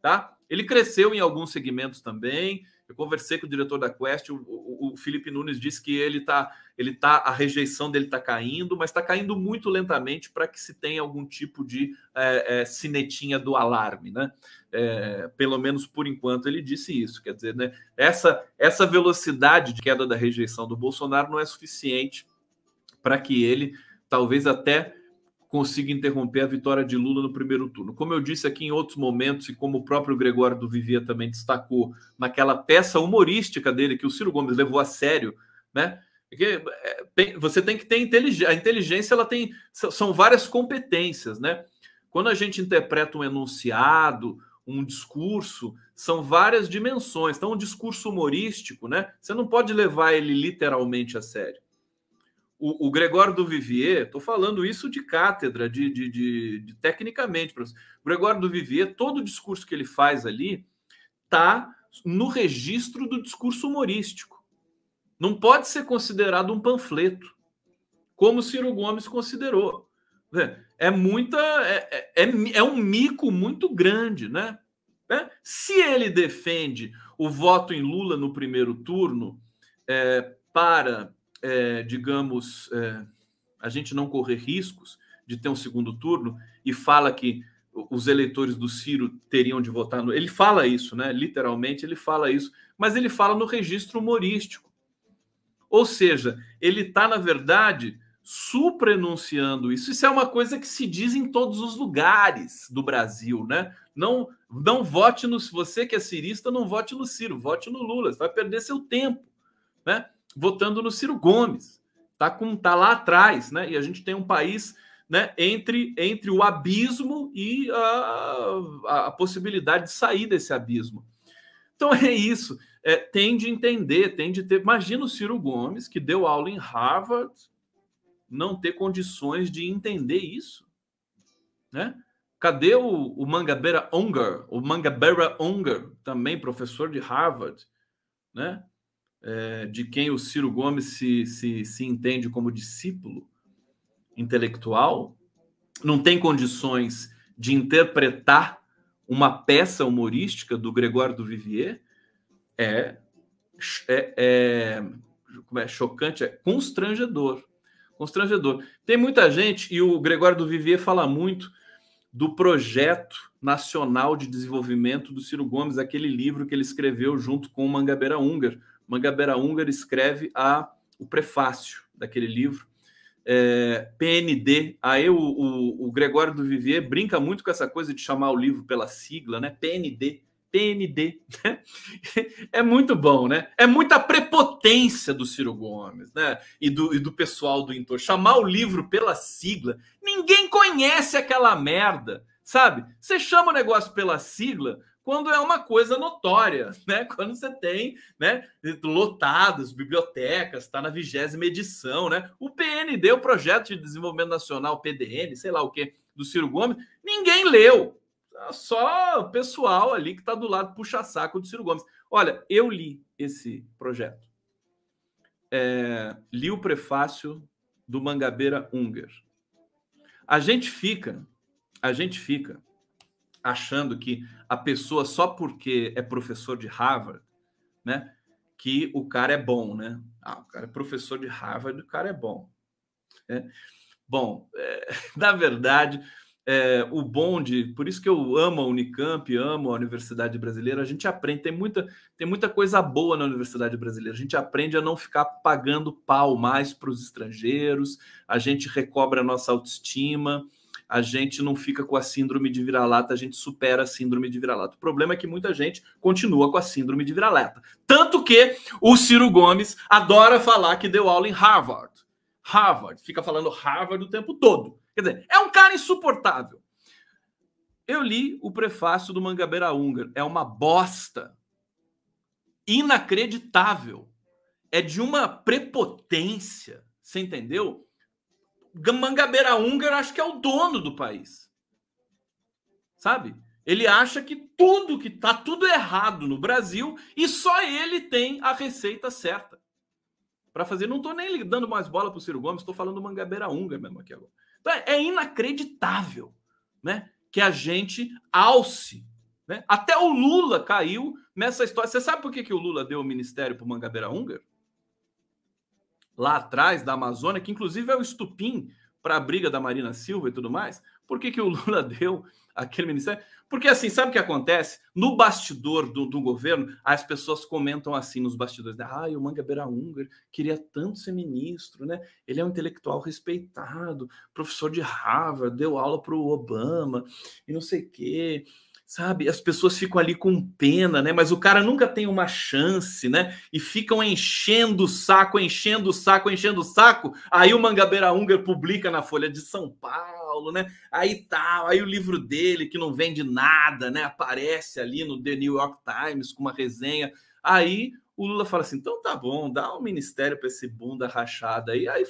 Speaker 2: tá? Ele cresceu em alguns segmentos também. Eu conversei com o diretor da Quest, o, o, o Felipe Nunes disse que ele tá, ele tá, a rejeição dele está caindo, mas está caindo muito lentamente para que se tenha algum tipo de é, é, cinetinha do alarme, né? É, pelo menos por enquanto ele disse isso. Quer dizer, né, essa, essa velocidade de queda da rejeição do Bolsonaro não é suficiente para que ele talvez até consiga interromper a vitória de Lula no primeiro turno. Como eu disse aqui em outros momentos, e como o próprio Gregório do Vivia também destacou naquela peça humorística dele que o Ciro Gomes levou a sério, né? Porque é, você tem que ter inteligência. A inteligência ela tem são várias competências, né? Quando a gente interpreta um enunciado, um discurso, são várias dimensões. Então, um discurso humorístico, né? Você não pode levar ele literalmente a sério. O, o Gregório do Vivier, estou falando isso de cátedra, de, de, de, de tecnicamente, professor. O Gregório do Vivier, todo o discurso que ele faz ali está no registro do discurso humorístico. Não pode ser considerado um panfleto, como Ciro Gomes considerou. É muita. É, é, é, é um mico muito grande, né? É? Se ele defende o voto em Lula no primeiro turno é, para, é, digamos, é, a gente não correr riscos de ter um segundo turno e fala que os eleitores do Ciro teriam de votar no. Ele fala isso, né? Literalmente, ele fala isso, mas ele fala no registro humorístico. Ou seja, ele está, na verdade, suprenunciando isso. Isso é uma coisa que se diz em todos os lugares do Brasil, né? Não, não vote no. Você que é cirista, não vote no Ciro, vote no Lula. Você vai perder seu tempo, né? Votando no Ciro Gomes. Tá, tá lá atrás, né? E a gente tem um país né, entre, entre o abismo e a, a, a possibilidade de sair desse abismo. Então é isso. É, tem de entender, tem de ter. Imagina o Ciro Gomes, que deu aula em Harvard, não ter condições de entender isso. Né? Cadê o, o Mangabeira Unger? O Mangabeira Unger, também professor de Harvard, né? É, de quem o Ciro Gomes se, se, se entende como discípulo intelectual, não tem condições de interpretar uma peça humorística do Gregório do Vivier, é, é, é, como é chocante, é constrangedor. Constrangedor. Tem muita gente, e o Gregório do Vivier fala muito do projeto nacional de desenvolvimento do Ciro Gomes, aquele livro que ele escreveu junto com o Mangabeira Ungar. Mangabeira Ungar escreve a, o prefácio daquele livro é, PND. Aí o, o, o, Gregório do Vivier brinca muito com essa coisa de chamar o livro pela sigla, né? PND. PND. Né? É muito bom, né? É muita prepotência do Ciro Gomes, né? E do, e do pessoal do Intor. Chamar o livro pela sigla. Ninguém conhece aquela merda, sabe? Você chama o negócio pela sigla, quando é uma coisa notória, né? Quando você tem, né, lotadas bibliotecas, está na vigésima edição, né? O PND, o Projeto de Desenvolvimento Nacional, PDN, sei lá o que, do Ciro Gomes, ninguém leu. Só o pessoal ali que está do lado puxa-saco do Ciro Gomes. Olha, eu li esse projeto. É, li o prefácio do Mangabeira Unger. A gente fica, a gente fica achando que a pessoa só porque é professor de Harvard, né, que o cara é bom, né? Ah, o cara é professor de Harvard, o cara é bom. É. Bom, é, na verdade, é, o bonde, por isso que eu amo a Unicamp, amo a Universidade Brasileira, a gente aprende, tem muita, tem muita coisa boa na Universidade Brasileira, a gente aprende a não ficar pagando pau mais para os estrangeiros, a gente recobra a nossa autoestima, a gente não fica com a síndrome de vira-lata, a gente supera a síndrome de vira-lata. O problema é que muita gente continua com a síndrome de vira-lata. Tanto que o Ciro Gomes adora falar que deu aula em Harvard. Harvard, fica falando Harvard o tempo todo. Quer dizer, é um cara insuportável. Eu li o prefácio do Mangabeira Ungar. É uma bosta. Inacreditável. É de uma prepotência. Você entendeu? Mangabeira húngaro acho que é o dono do país. Sabe? Ele acha que tudo que tá tudo errado no Brasil e só ele tem a receita certa para fazer. Não estou nem dando mais bola para o Ciro Gomes, estou falando do Mangabeira húngaro mesmo aqui agora. Então é, é inacreditável, né? Que a gente alce, né? Até o Lula caiu nessa história. Você sabe por que, que o Lula deu o ministério para o Mangabeira húngaro? Lá atrás da Amazônia, que inclusive é o estupim para a briga da Marina Silva e tudo mais. Por que, que o Lula deu aquele ministério? Porque assim, sabe o que acontece? No bastidor do, do governo, as pessoas comentam assim nos bastidores, ah, o Mangabeira Unger queria tanto ser ministro, né? Ele é um intelectual respeitado, professor de Harvard, deu aula para o Obama e não sei o quê sabe? As pessoas ficam ali com pena, né? Mas o cara nunca tem uma chance, né? E ficam enchendo o saco, enchendo o saco, enchendo o saco. Aí o Mangabeira Unger publica na Folha de São Paulo, né? Aí tal, aí o livro dele que não vende nada, né? Aparece ali no The New York Times com uma resenha. Aí o Lula fala assim: então tá bom, dá um ministério para esse bunda rachada aí. Aí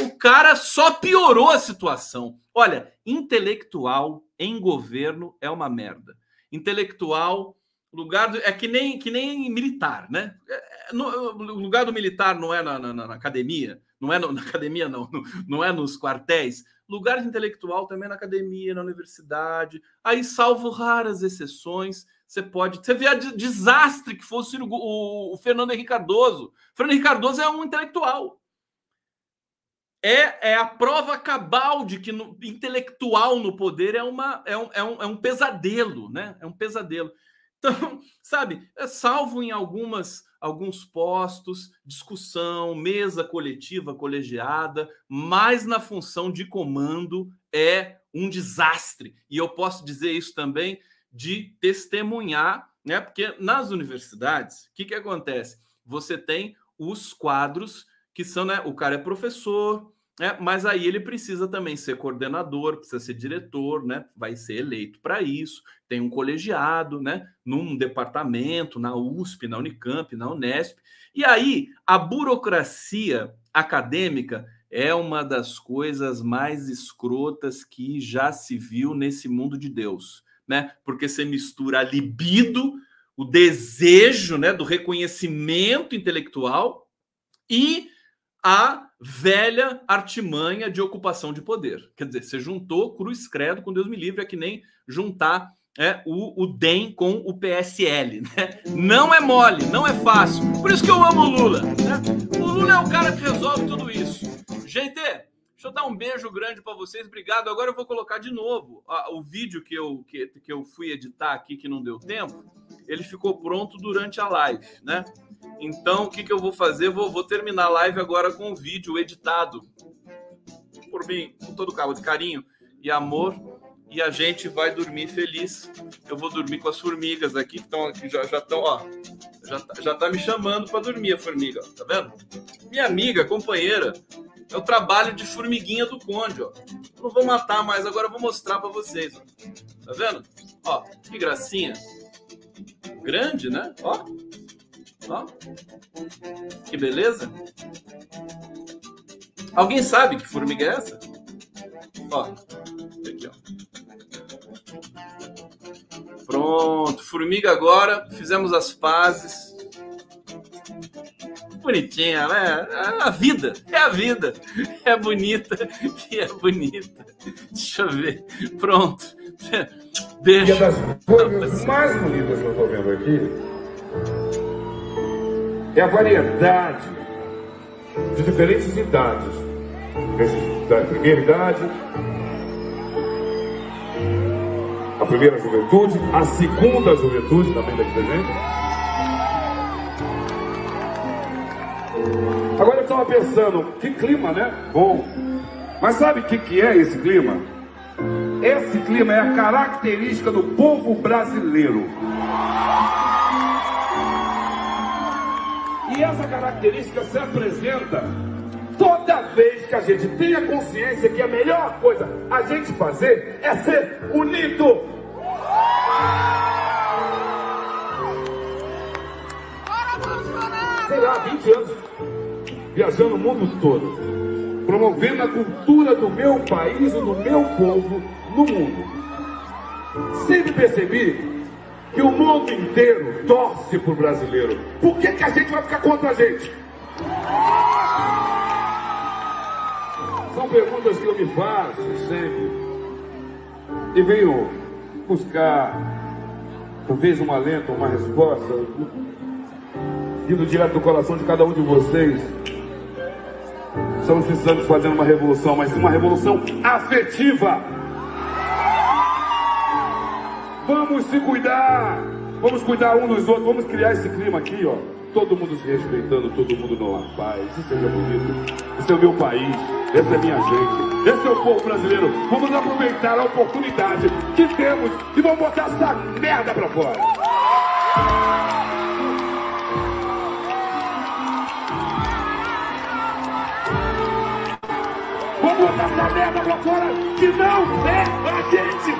Speaker 2: o cara só piorou a situação. Olha, intelectual em governo é uma merda. Intelectual, lugar do, é que nem que nem militar, né? É, no, o lugar do militar não é na, na, na academia, não é no, na academia, não, não é nos quartéis. Lugar de intelectual também na academia, na universidade. Aí, salvo raras exceções, você pode. Você vê a desastre que fosse o, o, o Fernando Henrique Cardoso. Fernando Henrique Cardoso é um intelectual. É, é a prova cabal de que no, intelectual no poder é, uma, é, um, é, um, é um pesadelo, né? É um pesadelo. Então, sabe, é salvo em algumas alguns postos, discussão, mesa coletiva, colegiada, mas na função de comando é um desastre. E eu posso dizer isso também de testemunhar, né? Porque nas universidades, o que, que acontece? Você tem os quadros que são, né? O cara é professor, é, mas aí ele precisa também ser coordenador, precisa ser diretor, né? Vai ser eleito para isso. Tem um colegiado, né? Num departamento, na USP, na Unicamp, na Unesp. E aí a burocracia acadêmica é uma das coisas mais escrotas que já se viu nesse mundo de Deus, né? Porque você mistura a libido, o desejo, né, do reconhecimento intelectual e a velha artimanha de ocupação de poder. Quer dizer, você juntou cruz credo com Deus me livre, é que nem juntar é, o, o DEM com o PSL. Né? Não é mole, não é fácil. Por isso que eu amo o Lula. Né? O Lula é o cara que resolve tudo isso. Gente, deixa eu dar um beijo grande para vocês. Obrigado. Agora eu vou colocar de novo o vídeo que eu, que, que eu fui editar aqui, que não deu tempo. Ele ficou pronto durante a live, né? Então, o que, que eu vou fazer? Vou, vou terminar a live agora com o vídeo editado por mim, com todo carinho e amor. E a gente vai dormir feliz. Eu vou dormir com as formigas aqui, que estão aqui, já estão, ó. Já, tá, já tá me chamando para dormir a formiga, ó, tá vendo? Minha amiga, companheira, é o trabalho de formiguinha do Conde, ó. Não vou matar mais, agora vou mostrar para vocês, ó. Tá vendo? Ó, que gracinha. Grande, né? Ó. Ó. Que beleza. Alguém sabe que formiga é essa? Ó. Aqui, ó. Pronto, formiga agora. Fizemos as pazes. Bonitinha, né? É a vida, é a vida. É bonita e é bonita. Deixa eu ver. Pronto. Beijo.
Speaker 1: E das coisas mais bonitas que eu tô vendo aqui é a variedade de diferentes idades. Da primeira idade, a primeira juventude, a segunda juventude também daqui presente. Agora eu estava pensando, que clima, né? Bom. Mas sabe o que, que é esse clima? Esse clima é a característica do povo brasileiro. E essa característica se apresenta toda vez que a gente tem a consciência que a melhor coisa a gente fazer é ser unido. Sei lá, 20 anos viajando o mundo todo, promovendo a cultura do meu país e do meu povo no mundo. Sempre percebi que o mundo inteiro torce pro brasileiro. Por que, que a gente vai ficar contra a gente? São perguntas que eu me faço sempre. E venho buscar, talvez um alento, uma resposta, indo direto do coração de cada um de vocês. Estamos precisando fazer uma revolução, mas uma revolução afetiva Vamos se cuidar. Vamos cuidar um dos outros. Vamos criar esse clima aqui, ó. Todo mundo se respeitando, todo mundo numa paz. Isso é bonito. Esse é o meu país. Essa é minha gente. Esse é o povo brasileiro. Vamos aproveitar a oportunidade que temos e vamos botar essa merda pra fora. Vamos botar essa merda pra fora que não é a gente,